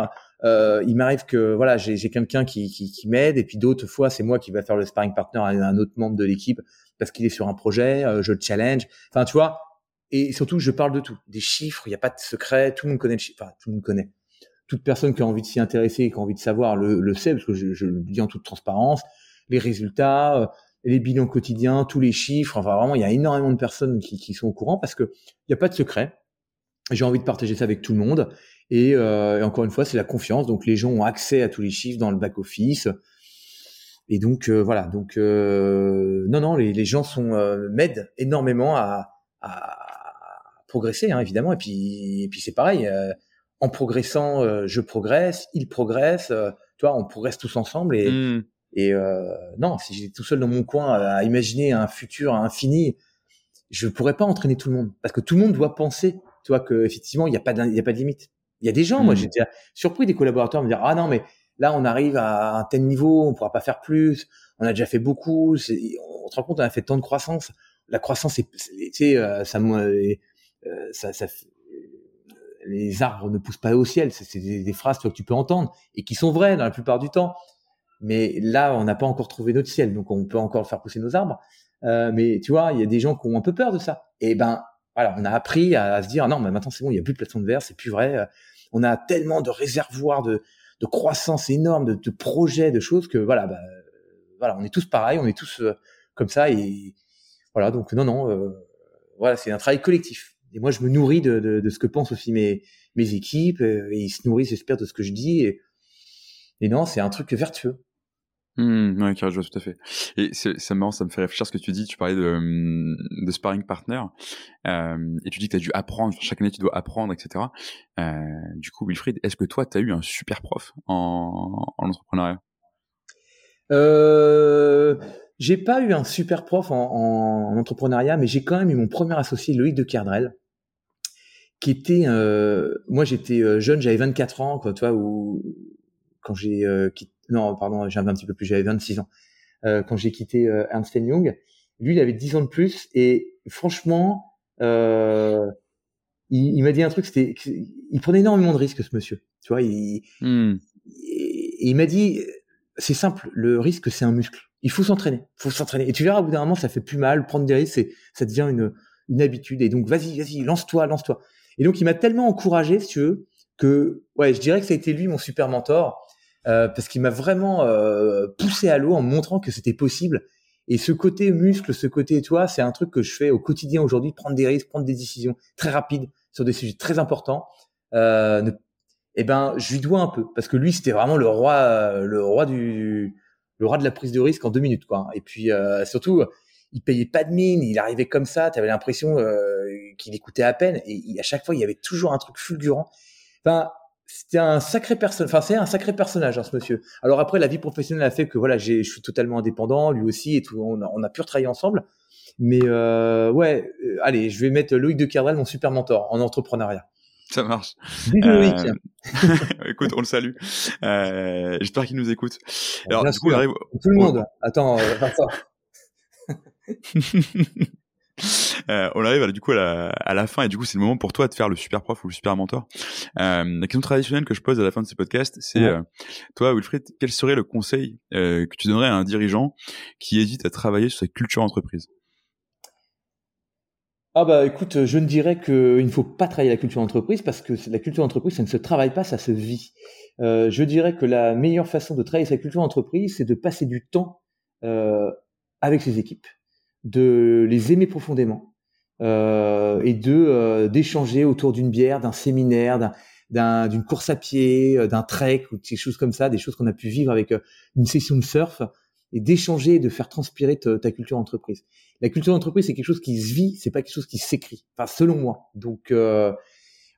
euh, il m'arrive que voilà, j'ai quelqu'un qui, qui, qui m'aide et puis d'autres fois c'est moi qui va faire le sparring partner à un autre membre de l'équipe parce qu'il est sur un projet, euh, je le challenge. Enfin, tu vois. Et surtout, je parle de tout, des chiffres. Il n'y a pas de secret. Tout le monde connaît le chiffre. Enfin, tout le monde connaît. Toute personne qui a envie de s'y intéresser et qui a envie de savoir le, le sait parce que je, je, le dis en toute transparence. Les résultats, euh, les bilans quotidiens, tous les chiffres. Enfin, vraiment, il y a énormément de personnes qui, qui sont au courant parce que il n'y a pas de secret. J'ai envie de partager ça avec tout le monde. Euh, et, encore une fois, c'est la confiance. Donc les gens ont accès à tous les chiffres dans le back office. Et donc euh, voilà. Donc euh, non, non, les, les gens sont m'aident énormément à, à progresser, hein, évidemment. Et puis, et puis c'est pareil. en progressant, je progresse, ils progressent. tu vois, on progresse tous ensemble. Et, mmh. et non, si j'étais tout seul dans mon coin à imaginer un futur infini, je pourrais pas entraîner tout le monde parce que tout le monde doit penser, tu vois, que effectivement il n'y a pas y a pas de limite. Il y a des gens, moi, mmh. j'étais surpris des collaborateurs me dire ah non mais là on arrive à un tel niveau, on pourra pas faire plus, on a déjà fait beaucoup, on se rend compte on a fait tant de croissance, la croissance c'est, tu sais, euh, ça, euh, ça, ça, les arbres ne poussent pas au ciel. C'est des, phrases que tu peux entendre et qui sont vraies dans la plupart du temps. Mais là, on n'a pas encore trouvé notre ciel, donc on peut encore faire pousser nos arbres. Euh, mais tu vois, il y a des gens qui ont un peu peur de ça. Et ben, voilà, on a appris à, se dire non, mais maintenant c'est bon, il y a plus de plafond de verre, c'est plus vrai. On a tellement de réservoirs de, de croissance énorme, de, projets, de choses que voilà, bah, voilà, on est tous pareils, on est tous euh, comme ça et voilà. Donc non, non, euh, voilà, c'est un travail collectif. Et moi, je me nourris de, de, ce que pensent aussi mes mes équipes et ils se nourrissent, j'espère, de ce que je dis. Et non, c'est un truc vertueux. Mmh, ouais, je vois tout à fait. Et c'est marrant, ça me fait réfléchir à ce que tu dis. Tu parlais de, hum, de sparring partner, euh, et tu dis que tu as dû apprendre, chaque année tu dois apprendre, etc. Euh, du coup, Wilfried, est-ce que toi, tu as eu un super prof en, en entrepreneuriat? Euh, J'ai pas eu un super prof en, en, entrepreneuriat, mais j'ai quand même eu mon premier associé, Loïc de Kerdrel, qui était... Euh, moi, j'étais euh, jeune, j'avais 24 ans, quoi, tu vois, ou quand j'ai euh, quitté non, pardon, j'avais un petit peu plus, j'avais 26 ans euh, quand j'ai quitté euh, Ernst Young. Lui, il avait 10 ans de plus et franchement, euh, il, il m'a dit un truc, c'était, il prenait énormément de risques, ce monsieur. Tu vois, il, hmm. il m'a dit, c'est simple, le risque, c'est un muscle. Il faut s'entraîner, il faut s'entraîner. Et tu verras, au bout d'un moment, ça fait plus mal, prendre des risques, ça devient une, une habitude. Et donc, vas-y, vas-y, lance-toi, lance-toi. Et donc, il m'a tellement encouragé, si tu veux, que, ouais, je dirais que ça a été lui mon super mentor. Euh, parce qu'il m'a vraiment euh, poussé à l'eau en montrant que c'était possible. Et ce côté muscle, ce côté toi, c'est un truc que je fais au quotidien aujourd'hui, prendre des risques, prendre des décisions très rapides sur des sujets très importants. Euh, eh ben, je lui dois un peu parce que lui, c'était vraiment le roi, le roi du, le roi de la prise de risque en deux minutes, quoi. Et puis euh, surtout, il payait pas de mine, il arrivait comme ça, tu avais l'impression euh, qu'il écoutait à peine. Et à chaque fois, il y avait toujours un truc fulgurant. Enfin, c'était un sacré personne, enfin c'est un sacré personnage, hein, ce monsieur. Alors après, la vie professionnelle a fait que voilà, j'ai, je suis totalement indépendant, lui aussi, et tout, on a, on a pu retravailler ensemble. Mais euh, ouais, euh, allez, je vais mettre Loïc de Cardel, mon super mentor en entrepreneuriat. Ça marche. Euh, écoute, on le salue. Euh, j'espère qu'il nous écoute. Alors, du coup, arrive... Tout le monde. Attends, euh, Euh, on arrive du coup à la, fin et du coup c'est le moment pour toi de faire le super prof ou le super mentor. Euh, la question traditionnelle que je pose à la fin de ces podcasts, c'est euh, toi Wilfried, quel serait le conseil que tu donnerais à un dirigeant qui hésite à travailler sur sa culture entreprise ah bah écoute, je ne dirais qu'il ne faut pas travailler la culture entreprise parce que la culture entreprise, ça ne se travaille pas, ça se vit. je dirais que la meilleure façon de travailler sa culture entreprise, c'est de passer du temps avec ses équipes de les aimer profondément euh, et de euh, d'échanger autour d'une bière, d'un séminaire, d'un d'une course à pied, euh, d'un trek ou des choses comme ça, des choses qu'on a pu vivre avec une session de surf et d'échanger de faire transpirer ta, culture entreprise. La culture d'entreprise, c'est quelque chose qui se vit, c'est pas quelque chose qui s'écrit. Enfin, selon moi. Donc,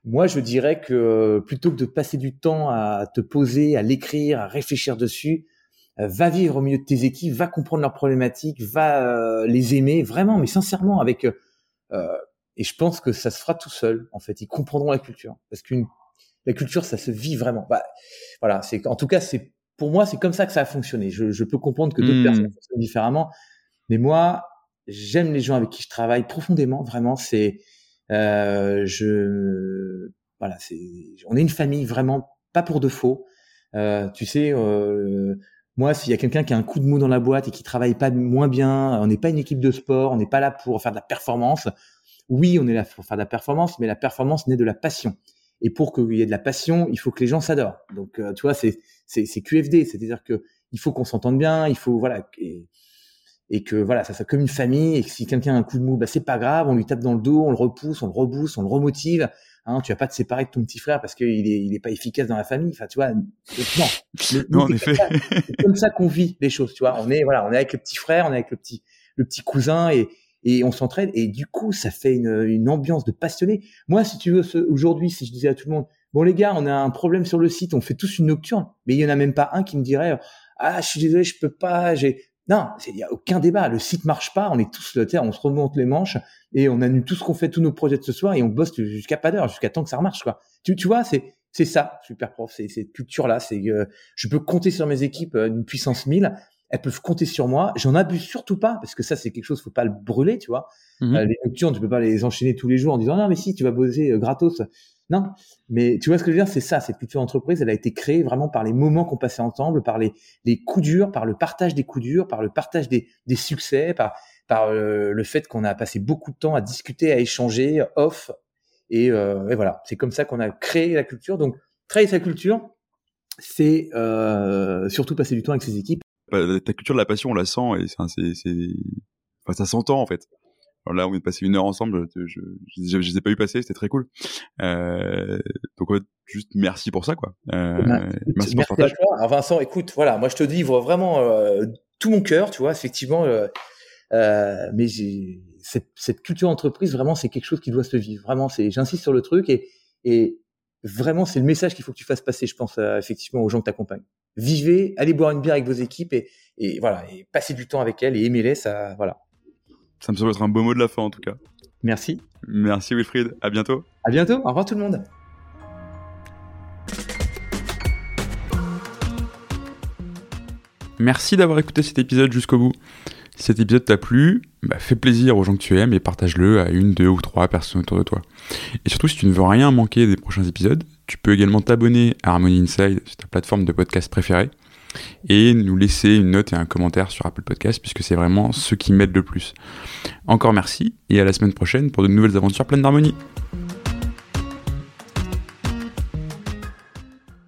moi, je dirais que plutôt que de passer du temps à te poser, à l'écrire, à réfléchir dessus, euh, va vivre au milieu de tes équipes, va comprendre leurs problématiques, va euh, les aimer vraiment, mais sincèrement avec. Euh, et je pense que ça se fera tout seul. En fait, ils comprendront la culture parce qu'une la culture, ça se vit vraiment. Bah, voilà, c'est en tout cas, c'est pour moi, c'est comme ça que ça a fonctionné. Je, je peux comprendre que d'autres mmh. personnes fonctionnent différemment, mais moi, j'aime les gens avec qui je travaille profondément. Vraiment, c'est euh, je voilà, c'est on est une famille vraiment pas pour de faux. Euh, tu sais, euh, moi, s'il y a quelqu'un qui a un coup de mou dans la boîte et qui travaille pas moins bien, on n'est pas une équipe de sport, on n'est pas là pour faire de la performance. Oui, on est là pour faire de la performance, mais la performance naît de la passion. Et pour qu'il y ait de la passion, il faut que les gens s'adorent. Donc, euh, tu vois, c'est QFD, c'est-à-dire que il faut qu'on s'entende bien, il faut voilà et, et que voilà, ça soit comme une famille. Et que si quelqu'un a un coup de mou, bah c'est pas grave, on lui tape dans le dos, on le repousse, on le rebousse, on le remotive. Hein, tu vas pas te séparer de ton petit frère parce qu'il est, il est pas efficace dans la famille. Enfin, tu vois, non. non, en effet. C'est comme ça qu'on vit les choses, tu vois. On est, voilà, on est avec le petit frère, on est avec le petit, le petit cousin et, et on s'entraide. Et du coup, ça fait une, une ambiance de passionné. Moi, si tu veux, aujourd'hui, si je disais à tout le monde, bon, les gars, on a un problème sur le site, on fait tous une nocturne. Mais il y en a même pas un qui me dirait, ah, je suis désolé, je peux pas, j'ai, non, il y a aucun débat. Le site marche pas. On est tous le terre, on se remonte les manches et on annule tout ce qu'on fait, tous nos projets de ce soir et on bosse jusqu'à pas d'heure, jusqu'à temps que ça marche quoi. Tu, tu vois, c'est c'est ça, super prof, c'est cette culture là. C'est je peux compter sur mes équipes euh, d'une puissance 1000. Elles peuvent compter sur moi. J'en abuse surtout pas parce que ça c'est quelque chose, faut pas le brûler, tu vois. Mmh euh, les nocturnes, tu peux pas les enchaîner tous les jours en disant non mais si tu vas bosser euh, gratos. Non, mais tu vois ce que je veux dire, c'est ça, cette culture entreprise, elle a été créée vraiment par les moments qu'on passait ensemble, par les, les coups durs, par le partage des coups durs, par le partage des, des succès, par, par euh, le fait qu'on a passé beaucoup de temps à discuter, à échanger, off, et, euh, et voilà, c'est comme ça qu'on a créé la culture. Donc, créer sa culture, c'est euh, surtout passer du temps avec ses équipes. Bah, ta culture de la passion, on la sent, et c'est, ça s'entend en fait. Alors là, on est passé une heure ensemble. Je, je, je, les ai pas eu passer, c'était très cool. Euh, donc ouais, juste merci pour ça, quoi. Euh, merci, merci, pour À toi. Alors Vincent, écoute, voilà, moi je te livre vraiment euh, tout mon cœur, tu vois, effectivement. Mais cette, cette, culture entreprise, vraiment, c'est quelque chose qui doit se vivre. Vraiment, c'est, j'insiste sur le truc et, et vraiment, c'est le message qu'il faut que tu fasses passer, je pense, effectivement, aux gens que tu accompagnes. Vivez, allez boire une bière avec vos équipes et, et voilà, et passez du temps avec elles et aimez-les, ça, voilà. Ça me semble être un beau mot de la fin en tout cas. Merci. Merci Wilfried, à bientôt. À bientôt, au revoir tout le monde. Merci d'avoir écouté cet épisode jusqu'au bout. Si cet épisode t'a plu, bah fais plaisir aux gens que tu aimes et partage-le à une, deux ou trois personnes autour de toi. Et surtout, si tu ne veux rien manquer des prochains épisodes, tu peux également t'abonner à Harmony Inside sur ta plateforme de podcast préférée et nous laisser une note et un commentaire sur Apple Podcast puisque c'est vraiment ce qui m'aide le plus. Encore merci et à la semaine prochaine pour de nouvelles aventures pleines d'harmonie.